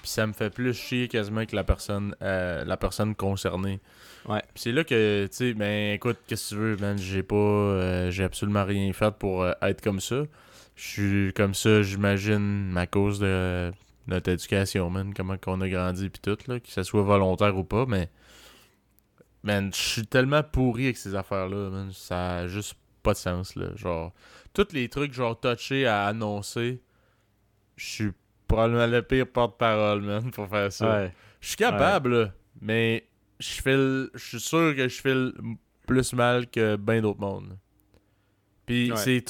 puis ça me fait plus chier quasiment que la personne, euh, la personne concernée. Ouais. Puis c'est là que, tu sais, ben écoute, qu'est-ce que tu veux, man? J'ai pas, euh, j'ai absolument rien fait pour euh, être comme ça. Je suis comme ça, j'imagine, à cause de notre éducation, man, comment qu'on a grandi puis tout, là, que ce soit volontaire ou pas, mais man, je suis tellement pourri avec ces affaires-là, man, ça a juste pas de sens, là, genre, tous les trucs, genre, touchés à annoncer, je suis probablement le pire porte-parole, man, pour faire ça. Ouais. Je suis capable, là, mais je file, je suis sûr que je file plus mal que bien d'autres mondes. Puis Ouais.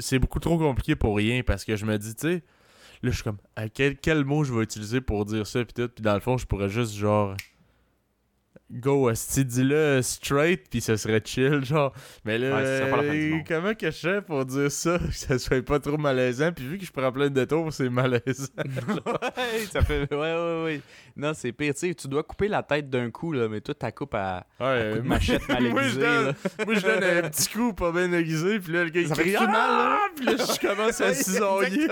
c'est beaucoup trop compliqué pour rien parce que je me dis, tu sais, là je suis comme, à quel, quel mot je vais utiliser pour dire ça puis tout, puis dans le fond je pourrais juste genre go, asti, dis-le straight, puis ça serait chill, genre. Mais là, Ouais, ce pas la comment que je fais pour dire ça, *laughs* que ça soit pas trop malaisant, puis vu que je prends plein de détours, c'est malaisant. *laughs* ouais, ça fait. Ouais, ouais, ouais. Non, c'est pire. Tu sais, tu dois couper la tête d'un coup, là, mais toi, ta coupe à, Ouais, à coup de moi- machette mal *laughs* moi, je aiguisée, donne-. Moi, je donne un petit coup pas bien aiguisé, puis là, le gars, il crie fait-tu mal, là? Ah! Puis là, je commence à cisailler.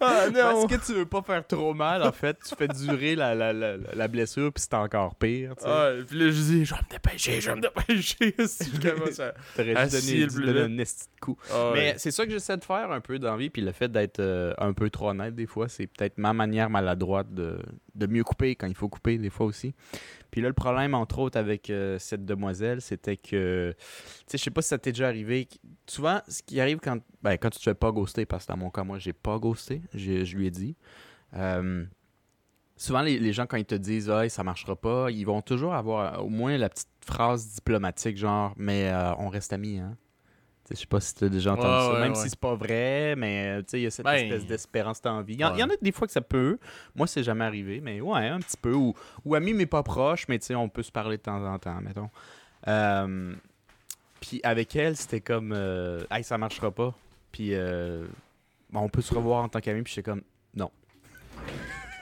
Ah Parce que tu veux pas faire trop mal, en fait, tu fais durer la, la, la, la blessure, puis c'est encore pire. Ouais, puis là, je dis, je vais me dépêcher, je vais me dépêcher. *laughs* Si je commence à. *laughs* T'aurais Ah, dû si, donner, un esti de coup. Ah, Mais ouais. c'est ça que j'essaie de faire un peu dans vie, puis le fait d'être euh, un peu trop honnête des fois, c'est peut-être ma manière maladroite de, de mieux couper quand il faut couper des fois aussi. Puis là, le problème, entre autres, avec euh, cette demoiselle, c'était que, tu sais, je sais pas si ça t'est déjà arrivé. Souvent, ce qui arrive quand, ben, quand tu te fais pas ghoster, parce que dans mon cas, moi, j'ai pas ghosté, je lui ai dit. euh, souvent, les, les gens, quand ils te disent ah, ça marchera pas, ils vont toujours avoir euh, au moins la petite phrase diplomatique, genre, mais euh, on reste amis, hein. Je sais pas si tu as déjà entendu Ouais, ça, ouais, même ouais. si c'est pas vrai, mais euh, tu sais, il y a cette Ben, espèce d'espérance d'envie. Il y, en- il y en a des fois que ça peut. Moi, c'est jamais arrivé, mais ouais, un petit peu. Ou, ou ami, mais pas proche, mais tu sais, on peut se parler de temps en temps, mettons. Euh, puis avec elle, c'était comme, euh, hey, ça marchera pas. Puis euh, on peut se revoir en tant qu'ami, puis j'étais comme, non.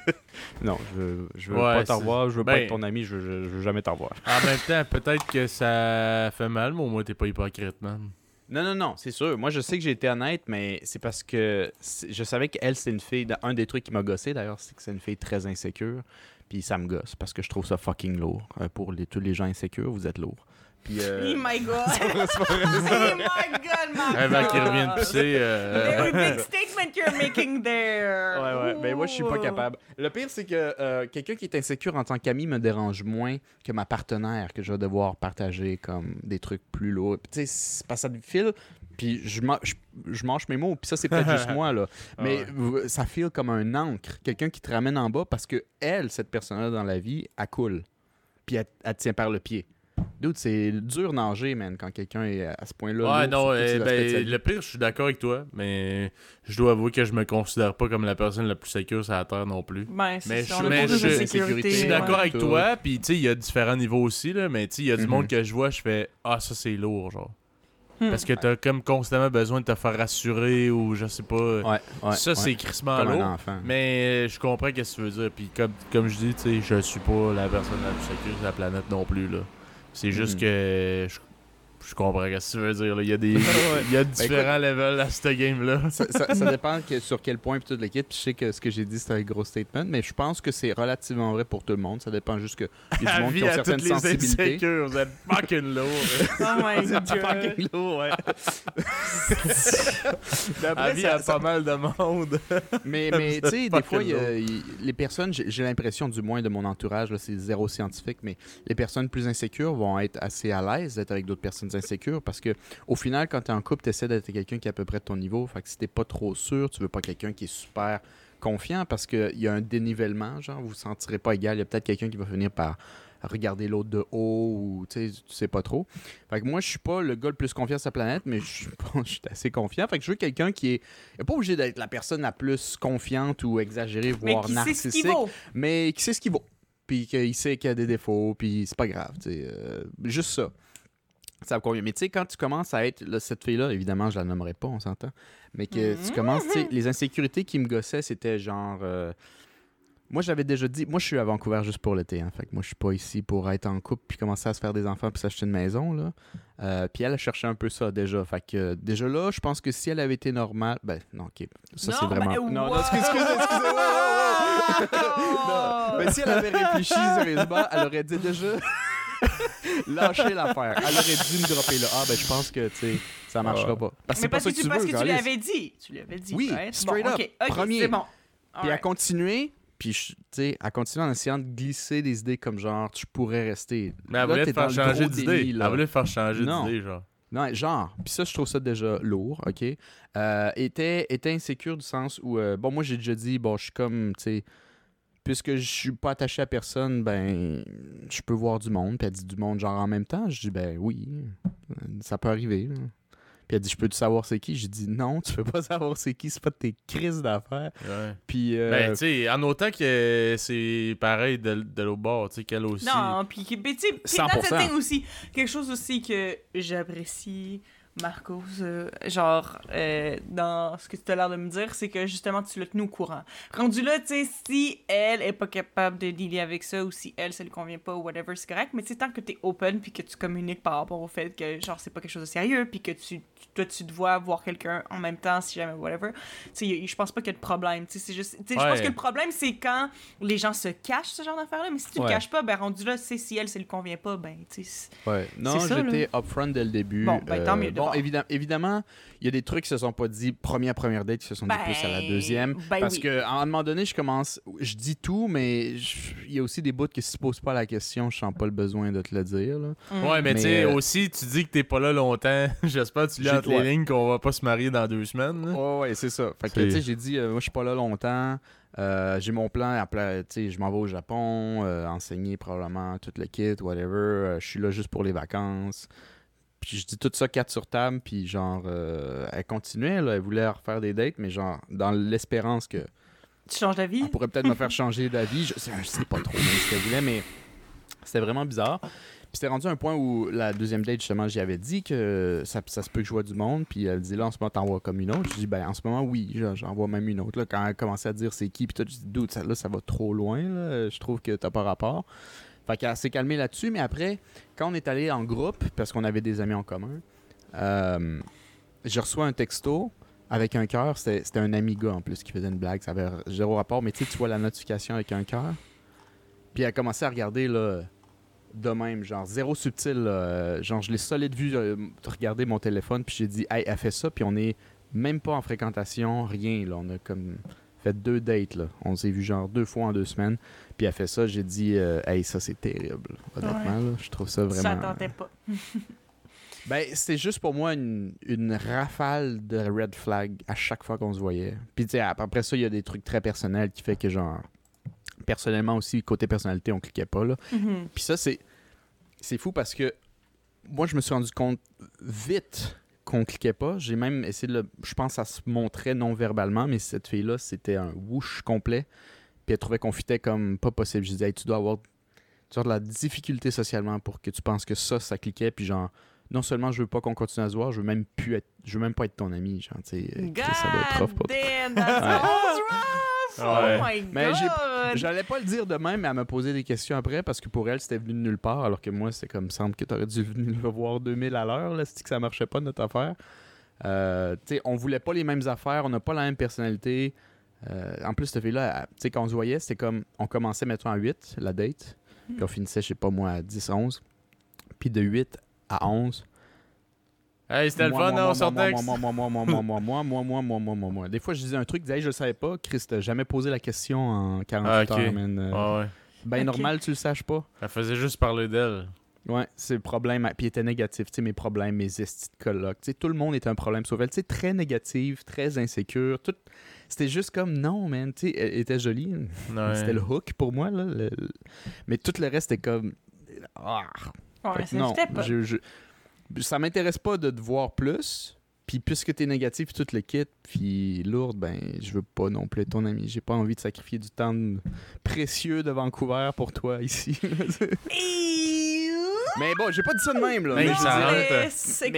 *laughs* non, je veux, je veux Ouais, pas t'en revoir, je veux pas ben- être ton ami, je, je, je veux jamais t'en revoir. En même temps, peut-être que ça fait mal, mais au moins, t'es pas hypocrite, man. Non, non, non, c'est sûr. Moi, je sais que j'ai été honnête, mais c'est parce que je savais qu'elle, c'est une fille. Un des trucs qui m'a gossé, d'ailleurs, c'est que c'est une fille très insécure. Puis ça me gosse parce que je trouve ça fucking lourd. Euh, pour les, tous les gens insécures, vous êtes lourds. Puis. euh, Oh my god! *laughs* pas oh my god, Marcos! Avant qu'il revienne pisser. Very Euh... big statement you're making there! Ouais, ouais. Mais moi, je suis pas Ooh. capable. Le pire, c'est que euh, quelqu'un qui est insécure en tant qu'ami me dérange moins que ma partenaire, que je vais devoir partager comme des trucs plus lourds. Puis, Tu sais, c'est parce que ça file, puis je, ma- je, je mange mes mots, puis ça, c'est peut-être juste *laughs* moi, là. Mais Ouais. v- ça file comme un encre. Quelqu'un qui te ramène en bas parce que elle, cette personne-là dans la vie, elle coule. Puis elle, elle te tient par le pied. Dude, c'est dur nager, man, quand quelqu'un est à ce point-là. Ouais, non, euh, de sa ben, le pire, je suis d'accord avec toi, mais je dois avouer que je me considère pas comme la personne la plus sécure sur la Terre non plus. Ben, c'est Mais ça, je- mais je- des je suis Ouais. d'accord avec toi, puis tu sais, il y a différents niveaux aussi, là, mais tu sais, il y a du Mhm. monde que je vois, je fais Ah, ça c'est lourd, genre. Hmm. Parce que t'as comme constamment besoin de te faire rassurer ou je sais pas. Ouais, ouais, ça, ouais. c'est crissement comme lourd. Mais je comprends ce que tu veux dire. Puis comme, comme je dis, tu sais, je suis pas la personne la plus sécure sur la planète non plus, là. C'est juste Mhm. que je, comprends ce que tu veux dire. là. Il y a des *laughs* il y a différents levels à ce game-là. ça, ça- ça *laughs* dépend que- sur quel point puis toute l'équipe. Je sais que ce que j'ai dit c'est un gros statement, mais je pense que c'est relativement vrai pour tout le monde. Ça dépend juste que il y a du monde qui ont certaines les sensibilités. vous êtes fucking lourd. *laughs* Oh my god! fucking lourd, ouais. À ça- pas mal de monde. Mais, mais tu sais, des fois, y a- les personnes, j'ai j'ai l'impression, du moins de mon entourage, là, c'est zéro scientifique, mais les personnes plus insécures vont être assez à l'aise d'être avec d'autres personnes insécures parce que au final, quand tu es en couple, tu essaies d'être quelqu'un qui est à peu près de ton niveau. Fait que si t'es pas trop sûr, tu veux pas quelqu'un qui est super confiant parce qu'il y a un dénivellement, genre, vous vous sentirez pas égal. Il y a peut-être quelqu'un qui va finir par regarder l'autre de haut ou tu sais, tu sais pas trop. Fait que moi, je suis pas le gars le plus confiant sur la planète, mais je suis *laughs* pas- je suis assez confiant. Fait que je veux quelqu'un qui est, pas obligé d'être la personne la plus confiante ou exagérée, voire narcissique, mais qui sait ce qu'il vaut. Puis qu'il sait qu'il y a des défauts, puis c'est pas grave. tu euh, juste ça. Ça me convient. Mais tu sais, quand tu commences à être là, cette fille-là, évidemment, je la nommerai pas, on s'entend. Mais que tu commences, tu sais, *laughs* les insécurités qui me gossaient, c'était genre. euh, moi, j'avais déjà dit, moi, je suis à Vancouver juste pour l'été. Hein, fait que moi, je suis pas ici pour être en couple puis commencer à se faire des enfants puis s'acheter une maison. Là. Euh, puis elle a cherché un peu ça déjà. Fait que euh, déjà là, je pense que si elle avait été normale. Ben, non, ok. Ça, c'est Non, vraiment. mais non, non, excusez, excusez, excusez. wow, wow, wow. Mais si elle avait réfléchi sérieusement, elle aurait dit déjà. Lâcher l'affaire. Elle aurait dû me dropper là. Ah, ben, je pense que, tu sais, ça marchera pas. Parce que Mais pas parce que que tu, tu parce veux, que tu l'avais dit. Tu l'avais dit. Oui, right? straight bon, up. Premier. C'est bon. Puis à continuer, puis tu sais, à continuer en essayant de glisser des idées comme genre, tu pourrais rester. Mais elle voulait te faire changer d'idée. Elle voulait te faire changer Non. d'idée, genre. Non, genre. Puis ça, je trouve ça déjà lourd, OK? Euh, était, était insécure du sens où, euh, bon, moi, j'ai déjà dit, bon, je suis comme, tu sais, puisque je suis pas attaché à personne, ben, je peux voir du monde. Puis elle dit du monde, genre, en même temps. Je dis, ben oui, ça peut arriver. là. Puis elle dit Je peux-tu savoir c'est qui? J'ai dit Non, tu peux pas *laughs* savoir c'est qui, c'est pas de tes crises d'affaires. Ouais. Puis. euh, Ben, tu sais, en autant que c'est pareil de, de l'autre bord, tu sais, qu'elle aussi. Non, puis tu sais, puis 100%. that's the thing aussi. Quelque chose aussi que j'apprécie, Marcos, euh, genre, euh, dans ce que tu as l'air de me dire, c'est que justement, tu l'as tenu au courant. Rendu là, tu sais, si elle est pas capable de dealer avec ça ou si elle, ça lui convient pas ou whatever, c'est correct. Mais tu tant que t'es open puis que tu communiques par rapport au fait que, genre, c'est pas quelque chose de sérieux puis que tu, tu- toi, tu dois voir quelqu'un en même temps si jamais, whatever, tu sais, je pense pas qu'il y a de problème. Tu sais, c'est juste, tu sais, je pense Ouais. que le problème, c'est quand les gens se cachent ce genre d'affaires-là. Mais si tu Ouais. le caches pas, ben rendu là, c'est si elle, ça lui convient pas, ben, tu sais. Ouais. Non, j'étais upfront dès le début. Euh, Bon, ben, tant mieux, bon, évidemment, évidemment, il y a des trucs qui se sont pas dit première première date qui se sont dit Ben, plus à la deuxième. ben parce oui. que à un moment donné, je commence, je dis tout, mais il y a aussi des bouts que si tu poses pas la question, je sens pas le besoin de te le dire. là. Mm. Ouais, mais, Mais, tu sais, euh, aussi, tu dis que t'es pas là longtemps. *laughs* J'espère que tu lis entre les lignes qu'on va pas se marier dans deux semaines. là. Ouais, ouais, c'est ça. Fait que, tu sais, j'ai dit, euh, moi, je suis pas là longtemps. Euh, j'ai mon plan, je m'en vais au Japon, euh, enseigner probablement tout le kit, whatever. Euh, je suis là juste pour les vacances. Puis je dis tout ça quatre sur table, puis genre, euh, elle continuait, là, elle voulait refaire des dates, mais genre, dans l'espérance que Tu changes d'avis? elle pourrait peut-être me faire changer d'avis. Je, je sais pas trop ce qu'elle voulait, mais c'était vraiment bizarre. Puis c'était rendu à un point où la deuxième date, justement, j'y avais dit que ça, ça se peut que je vois du monde. Puis elle dit là, en ce moment, t'en vois comme une autre. Je dis, ben, en ce moment, oui, j'en- vois même une autre. Là, quand elle a commencé à dire c'est qui, puis tout, je dis, ça, là, ça va trop loin. Là. Je trouve que t'as pas rapport. Fait qu'elle s'est calmée là-dessus. Mais après, quand on est allé en groupe, parce qu'on avait des amis en commun, euh, je reçois un texto avec un cœur. C'était un ami gars en plus qui faisait une blague. Ça avait zéro rapport. Mais tu sais, tu vois la notification avec un cœur. Puis elle a commencé à regarder là, de même, genre zéro subtil. genre, je l'ai solide vu euh, regarder mon téléphone. Puis j'ai dit, hey, elle fait ça. Puis on est même pas en fréquentation, rien. Là. On a comme fait deux dates. Là. On s'est vu genre deux fois en deux semaines. Puis elle fait ça. J'ai dit, euh, hey, ça c'est terrible. Honnêtement, là. je trouve ça vraiment. Ça tentait pas. *laughs* Ben, c'était juste pour moi une, une rafale de red flag à chaque fois qu'on se voyait. Puis, tu après ça, il y a des trucs très personnels qui fait que, genre, personnellement aussi, côté personnalité, on cliquait pas, là. Mhm. Puis ça, c'est, c'est fou parce que moi, je me suis rendu compte vite qu'on cliquait pas. J'ai même essayé de le... Je pense que ça se montrait non-verbalement, mais cette fille-là, c'était un whoosh complet. Puis elle trouvait qu'on fitait comme pas possible. Je disais, hey, tu dois avoir, tu de la difficulté socialement pour que tu penses que ça, ça cliquait. Puis genre, non seulement je veux pas qu'on continue à se voir, je veux même plus être, je veux même pas être ton ami. Genre, tu sais, ça doit être rough pour toi. *laughs* Ouais. Oh my Mais j'ai-! J'allais pas le dire de même, mais elle m'a posé des questions après parce que pour elle, c'était venu de nulle part, alors que moi, c'est comme, semble que t'aurais dû *laughs* venir le voir 2000 à l'heure, là, c'est que ça marchait pas notre affaire. Euh, tu sais, on voulait pas les mêmes affaires, on n'a pas la même personnalité. Euh, en plus, cette fille-là, elle- tu sais, quand on se voyait, c'était comme, on commençait, mettons, à 8, la date, puis on finissait, je sais pas moi, à 10, 11. Puis de 8 à 11, Hey, c'était le fun, non, moi, sur moi? Moi, moi, moi, moi, moi, moi, moi, moi, moi, moi, moi, moi, moi. Des fois, je disais un truc, je disais, hey, je le savais pas. Chris, t'as jamais posé la question en 48 Ah, ok. heures, man. Euh, Ah ouais. Ben Ok. normal, tu le saches pas. Elle faisait juste parler d'elle. Ouais, c'est le problème. Puis il était négatif, tu sais, mes problèmes, mes estis de coloc. Tu sais, tout le monde était un problème sauf elle. Tu sais, très négative, très insécure. Tout... C'était juste comme, non, man, tu sais, elle était jolie. Ouais. C'était le hook pour moi, là. le- le- Mais tout le reste, c'était comme... Ah! Ouais, Fait que non, pas. je, je- ça m'intéresse pas de te voir plus. Puis puisque t'es négatif, puis tout le kit, puis lourde, ben je veux pas non plus être ton ami. J'ai pas envie de sacrifier du temps précieux de Vancouver pour toi ici. *laughs* mais bon, j'ai pas dit ça de même là. Mais c'est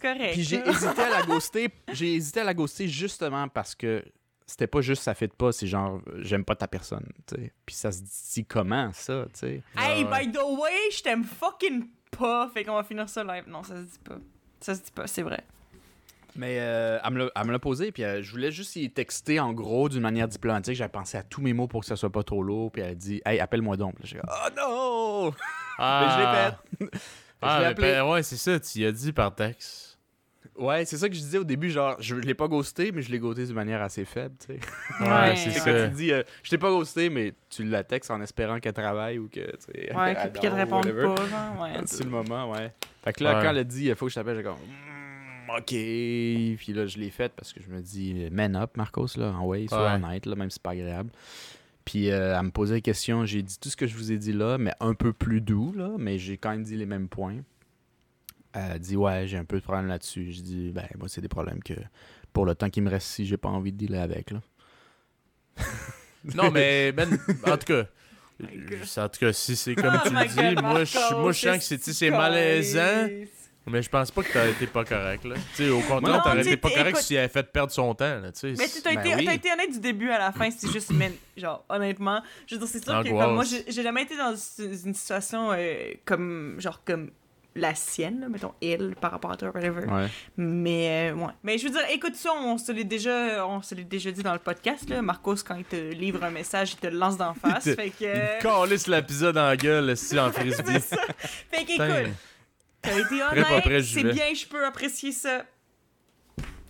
correct. puis j'ai hésité à la *laughs* ghoster. J'ai hésité à la ghoster justement parce que c'était pas juste ça fait de pas, c'est genre j'aime pas ta personne, tu sais. Puis ça se dit comment ça, tu sais? Hey, ouais. by the way, je t'aime fucking pas. Fait qu'on va finir ça live. Non, ça se dit pas. Ça se dit pas, c'est vrai. Mais euh, elle me l'a- posé, puis euh, je voulais juste y texter en gros d'une manière diplomatique. J'avais pensé à tous mes mots pour que ça soit pas trop lourd, puis elle a dit Hey, appelle-moi donc. Puis j'ai dit Oh non Ah. Mais je l'ai fait. Ah, je l'ai mais appelé. ben, ouais, c'est ça, tu y as dit par texte. Ouais, c'est ça que je disais au début, genre, je l'ai pas ghosté, mais je l'ai ghosté d'une manière assez faible, tu sais. Ouais, c'est C'est ça. que tu dis, euh, je t'ai pas ghosté, mais tu la textes en espérant qu'elle travaille ou que, tu sais, Ouais, *laughs* puis qu'elle te réponde whatever. pas, genre. Ouais. C'est le moment, ouais. Fait que là, Ouais. quand elle a dit, il faut que je t'appelle, j'ai comme, Mm, ok. Puis là, je l'ai faite parce que je me dis, man up, Marcos, là, en way, sois Ouais. honnête, là, même si c'est pas agréable. Puis euh, elle me posait des questions, j'ai dit tout ce que je vous ai dit là, mais un peu plus doux, là, mais j'ai quand même dit les mêmes points. Elle dit Ouais, j'ai un peu de problème là-dessus. Je dis Ben, moi, c'est des problèmes que pour le temps qui me reste ici, j'ai pas envie de dealer avec. Là. *laughs* Non, mais ben, en tout cas. *laughs* En tout cas, si c'est comme Oh tu le dis, God, moi, je, moi, je sens que c'est, malaisant, mais je pense pas que t'as été pas correct, là. Tu sais, au contraire, Non, t'aurais été pas correct écoute- si elle avait fait perdre son temps, là, tu sais. Mais tu t'as Ben été, oui. été honnête du début à la fin, c'est juste, *laughs* mais, genre, honnêtement, je veux dire, c'est sûr que comme moi, j'ai jamais été dans une une situation euh, comme, genre, comme la sienne, là, mettons, elle, par rapport à toi, whatever. Ouais. Mais, euh, ouais. Mais je veux dire, écoute ça, on se l'est déjà, on se l'est déjà dit dans le podcast, là. Marcos, quand il te livre un message, il te le lance d'en face. Il te- fait que. Euh, calisse l'épisode en gueule, si en *laughs* frisbee. Fait qu'écoute, t'as été honnête, c'est bien, je peux apprécier ça.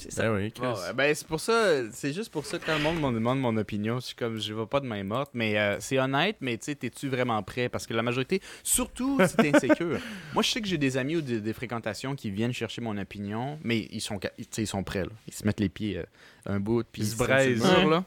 C'est ça. Ben oui, Chris. Bon, ben, c'est pour ça, c'est juste pour ça que quand le monde me demande mon opinion, je suis comme, je vais pas de main morte, mais euh, c'est honnête, mais tu sais, t'es-tu vraiment prêt? Parce que la majorité, surtout si t'es insécure. *laughs* Moi, je sais que j'ai des amis ou des, des fréquentations qui viennent chercher mon opinion, mais ils sont, ils sont prêts, là. Ils se mettent les pieds euh, un bout, puis Ils se braisent. Ouais. là,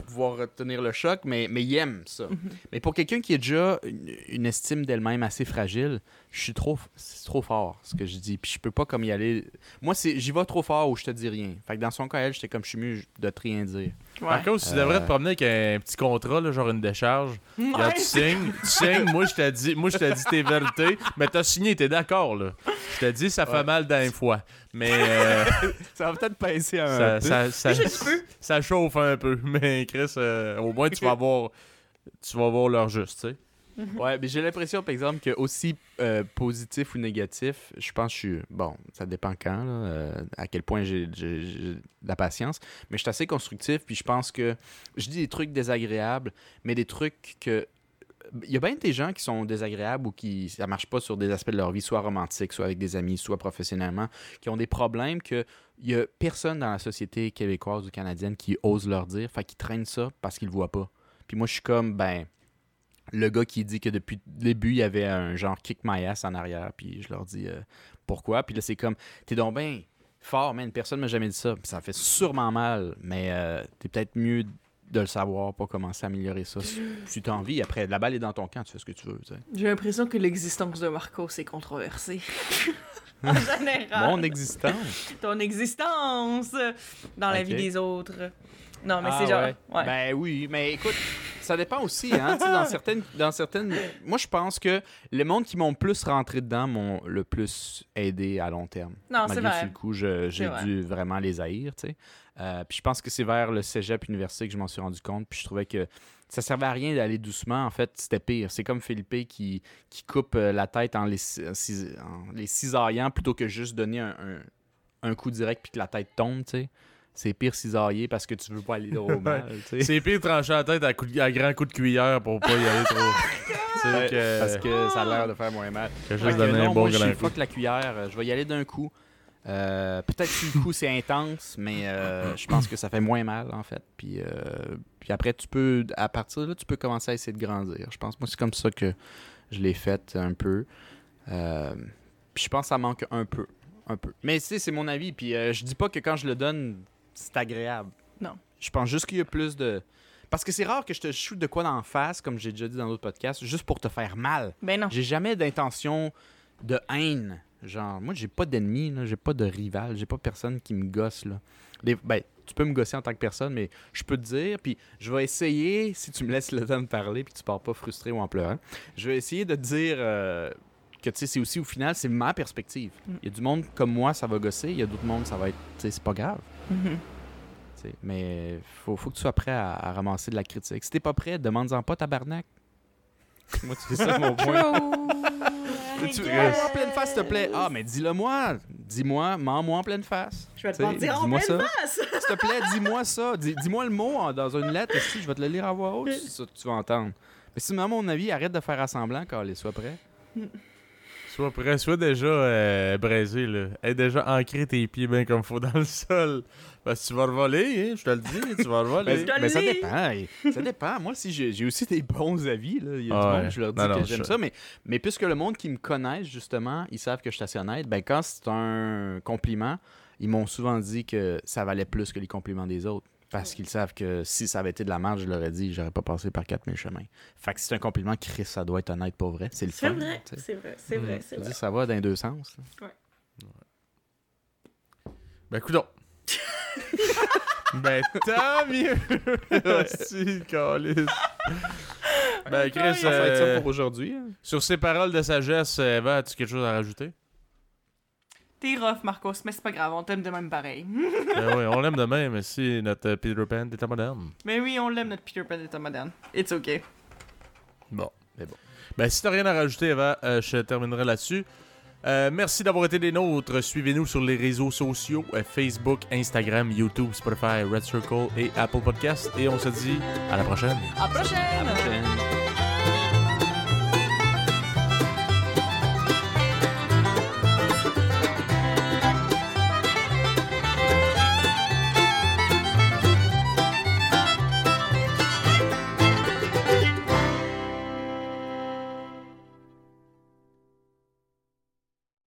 pour pouvoir retenir le choc, mais, mais ils aiment ça. Mhm. Mais pour quelqu'un qui a déjà une, une estime d'elle-même assez fragile, je suis trop, c'est trop fort ce que je dis. Puis je peux pas comme y aller. Moi, c'est, j'y vais trop fort ou je te dis rien. Fait que dans son cas, elle, j'étais comme je suis mieux de te rien dire. Ouais. Par contre, tu devrais te promener avec un petit contrat, là, genre une décharge. Là, tu signes, tu signes, moi je t'ai dit, moi je t'ai dit tes vérités, mais t'as signé, t'es d'accord là. Je t'ai dit ça fait Ouais. mal d'un fois, mais euh, *laughs* Ça va peut-être pincer un ça, peu. ça, chauffe un peu, *laughs* mais Chris, euh, au moins tu vas avoir, tu vas avoir leur juste, tu sais. Ouais, mais j'ai l'impression, par exemple, que aussi euh, positif ou négatif, je pense que je suis. Bon, ça dépend quand, euh, à quel point j'ai de la patience, mais je suis assez constructif, puis je pense que. Je dis des trucs désagréables, mais des trucs que. Il y a bien des gens qui sont désagréables ou qui ça marche pas sur des aspects de leur vie, soit romantique, soit avec des amis, soit professionnellement, qui ont des problèmes que il y a personne dans la société québécoise ou canadienne qui ose leur dire, fait qu'ils traînent ça parce qu'ils le voient pas. Puis moi je suis comme ben le gars qui dit que depuis le début, il y avait un genre kick my ass en arrière, puis je leur dis euh, pourquoi? Puis là, c'est comme, t'es donc bien fort, man, personne m'a jamais dit ça. Puis ça fait sûrement mal, mais euh, t'es peut-être mieux de le savoir, pas commencer à améliorer ça. Si, t'as envie, après, la balle est dans ton camp, tu fais ce que tu veux. J'ai l'impression que l'existence de Marco, c'est controversé. *laughs* en général. Mon existence. Ton existence dans la vie des autres. Non, mais Ah, c'est genre. ouais. ouais. Ben oui, mais écoute, ça dépend aussi, hein. dans *laughs* certaines, dans certaines. Moi, je pense que les mondes qui m'ont plus rentré dedans m'ont le plus aidé à long terme. non, c'est que sur vrai. le coup, j'ai vrai. dû vraiment les haïr, tu sais. Euh, puis je pense que c'est vers le cégep université que je m'en suis rendu compte. Puis je trouvais que ça servait à rien d'aller doucement. En fait, c'était pire. C'est comme Philippe qui, qui coupe euh, la tête en les, en les cisaillant plutôt que juste donner un, un- un coup direct puis que la tête tombe, tu sais. C'est pire cisailler parce que tu veux pas aller au mal. C'est pire trancher la tête à, coup de- à grand coup de cuillère pour pas y aller trop. *laughs* Ouais, que, Parce que ça a l'air de faire moins mal. que juste que donner un bon moi, je grand suis coup. fuck la cuillère. euh, Je vais y aller d'un coup. Euh, Peut-être que le coup, c'est intense, mais euh, je pense que ça fait moins mal, en fait. Puis, euh, puis après, tu peux, à partir de là, tu peux commencer à essayer de grandir. Je pense, moi, c'est comme ça que je l'ai fait un peu. Euh, puis je pense que ça manque un peu. Un peu. Mais tu sais, c'est mon avis. Puis euh, je dis pas que quand je le donne, c'est agréable. Non. Je pense juste qu'il y a plus de. Parce que c'est rare que je te shoot de quoi d'en face, comme j'ai déjà dit dans d'autres podcasts, juste pour te faire mal. Ben non. J'ai jamais d'intention de haine. Genre, moi, j'ai pas d'ennemi, là, j'ai pas de rival, j'ai pas personne qui me gosse. Là. Les- ben, tu peux me gosser en tant que personne, mais je peux te dire, puis je vais essayer, si tu me laisses le temps de parler, puis tu pars pas frustré ou en pleurant, je vais essayer de te dire euh, que, tu sais, c'est aussi, au final, c'est ma perspective. Mm. Il y a du monde comme moi, ça va gosser, il y a d'autres mondes, ça va être, tu sais, c'est pas grave. Mhm. Mais faut, faut que tu sois prêt à, à ramasser de la critique. Si t'es pas prêt, demande-en pas, tabarnak. moi, tu fais ça mon point. Tu Regarde. en pleine face, s'il te plaît? Ah, mais dis-le moi. Dis-moi, mens-moi en pleine face. Je vais te dire en pleine ça. face. S'il te plaît, dis-moi ça. Dis- Dis-moi le mot dans une lettre. Si je vais te le lire à voix haute, c'est ça tu vas entendre. Mais sinon, à mon avis, arrête de faire assemblant quand les sois prêt. *laughs* Sois prêt, sois déjà euh, braisé, là. Aie déjà ancré tes pieds bien comme faut dans le sol. Parce que tu vas le voler, hein, je te le dis, tu vas le voler. Mais, *laughs* le mais ça dépend. Ça dépend. Moi, si j'ai aussi des bons avis. Là. Il y a Ah du ouais. monde, je leur dis Non, non, que j'aime je- ça. Mais, mais puisque le monde qui me connaît, justement, ils savent que je suis assez honnête, ben, quand c'est un compliment, ils m'ont souvent dit que ça valait plus que les compliments des autres. Parce qu'ils savent que si ça avait été de la merde, je leur ai dit, j'aurais pas passé par 4000 chemins. Fait que c'est un compliment, Chris, ça doit être honnête pour vrai. C'est le C'est fun. vrai, c'est vrai, c'est vrai, Mm. c'est vrai. dire, ça va dans les deux sens. là. Ben, coudon. *laughs* ben, tant mieux. Merci, Calis. Ben, Chris, Ça va être ça euh, pour aujourd'hui. hein. sur ces paroles de sagesse, Eva, as-tu quelque chose à rajouter? T'es rough, Marcos, mais c'est pas grave, on t'aime de même pareil. *laughs* ben oui, on l'aime de même, mais si notre euh, Peter Pan était moderne. Mais oui, on l'aime, notre Peter Pan est moderne. It's okay. Bon, mais bon. Ben, si t'as rien à rajouter, Eva, euh, je terminerai là-dessus. Euh, merci d'avoir été des nôtres. Suivez-nous sur les réseaux sociaux euh, Facebook, Instagram, YouTube, Spotify, Red Circle et Apple Podcast. Et on se dit à la prochaine. À la prochaine! À la prochaine.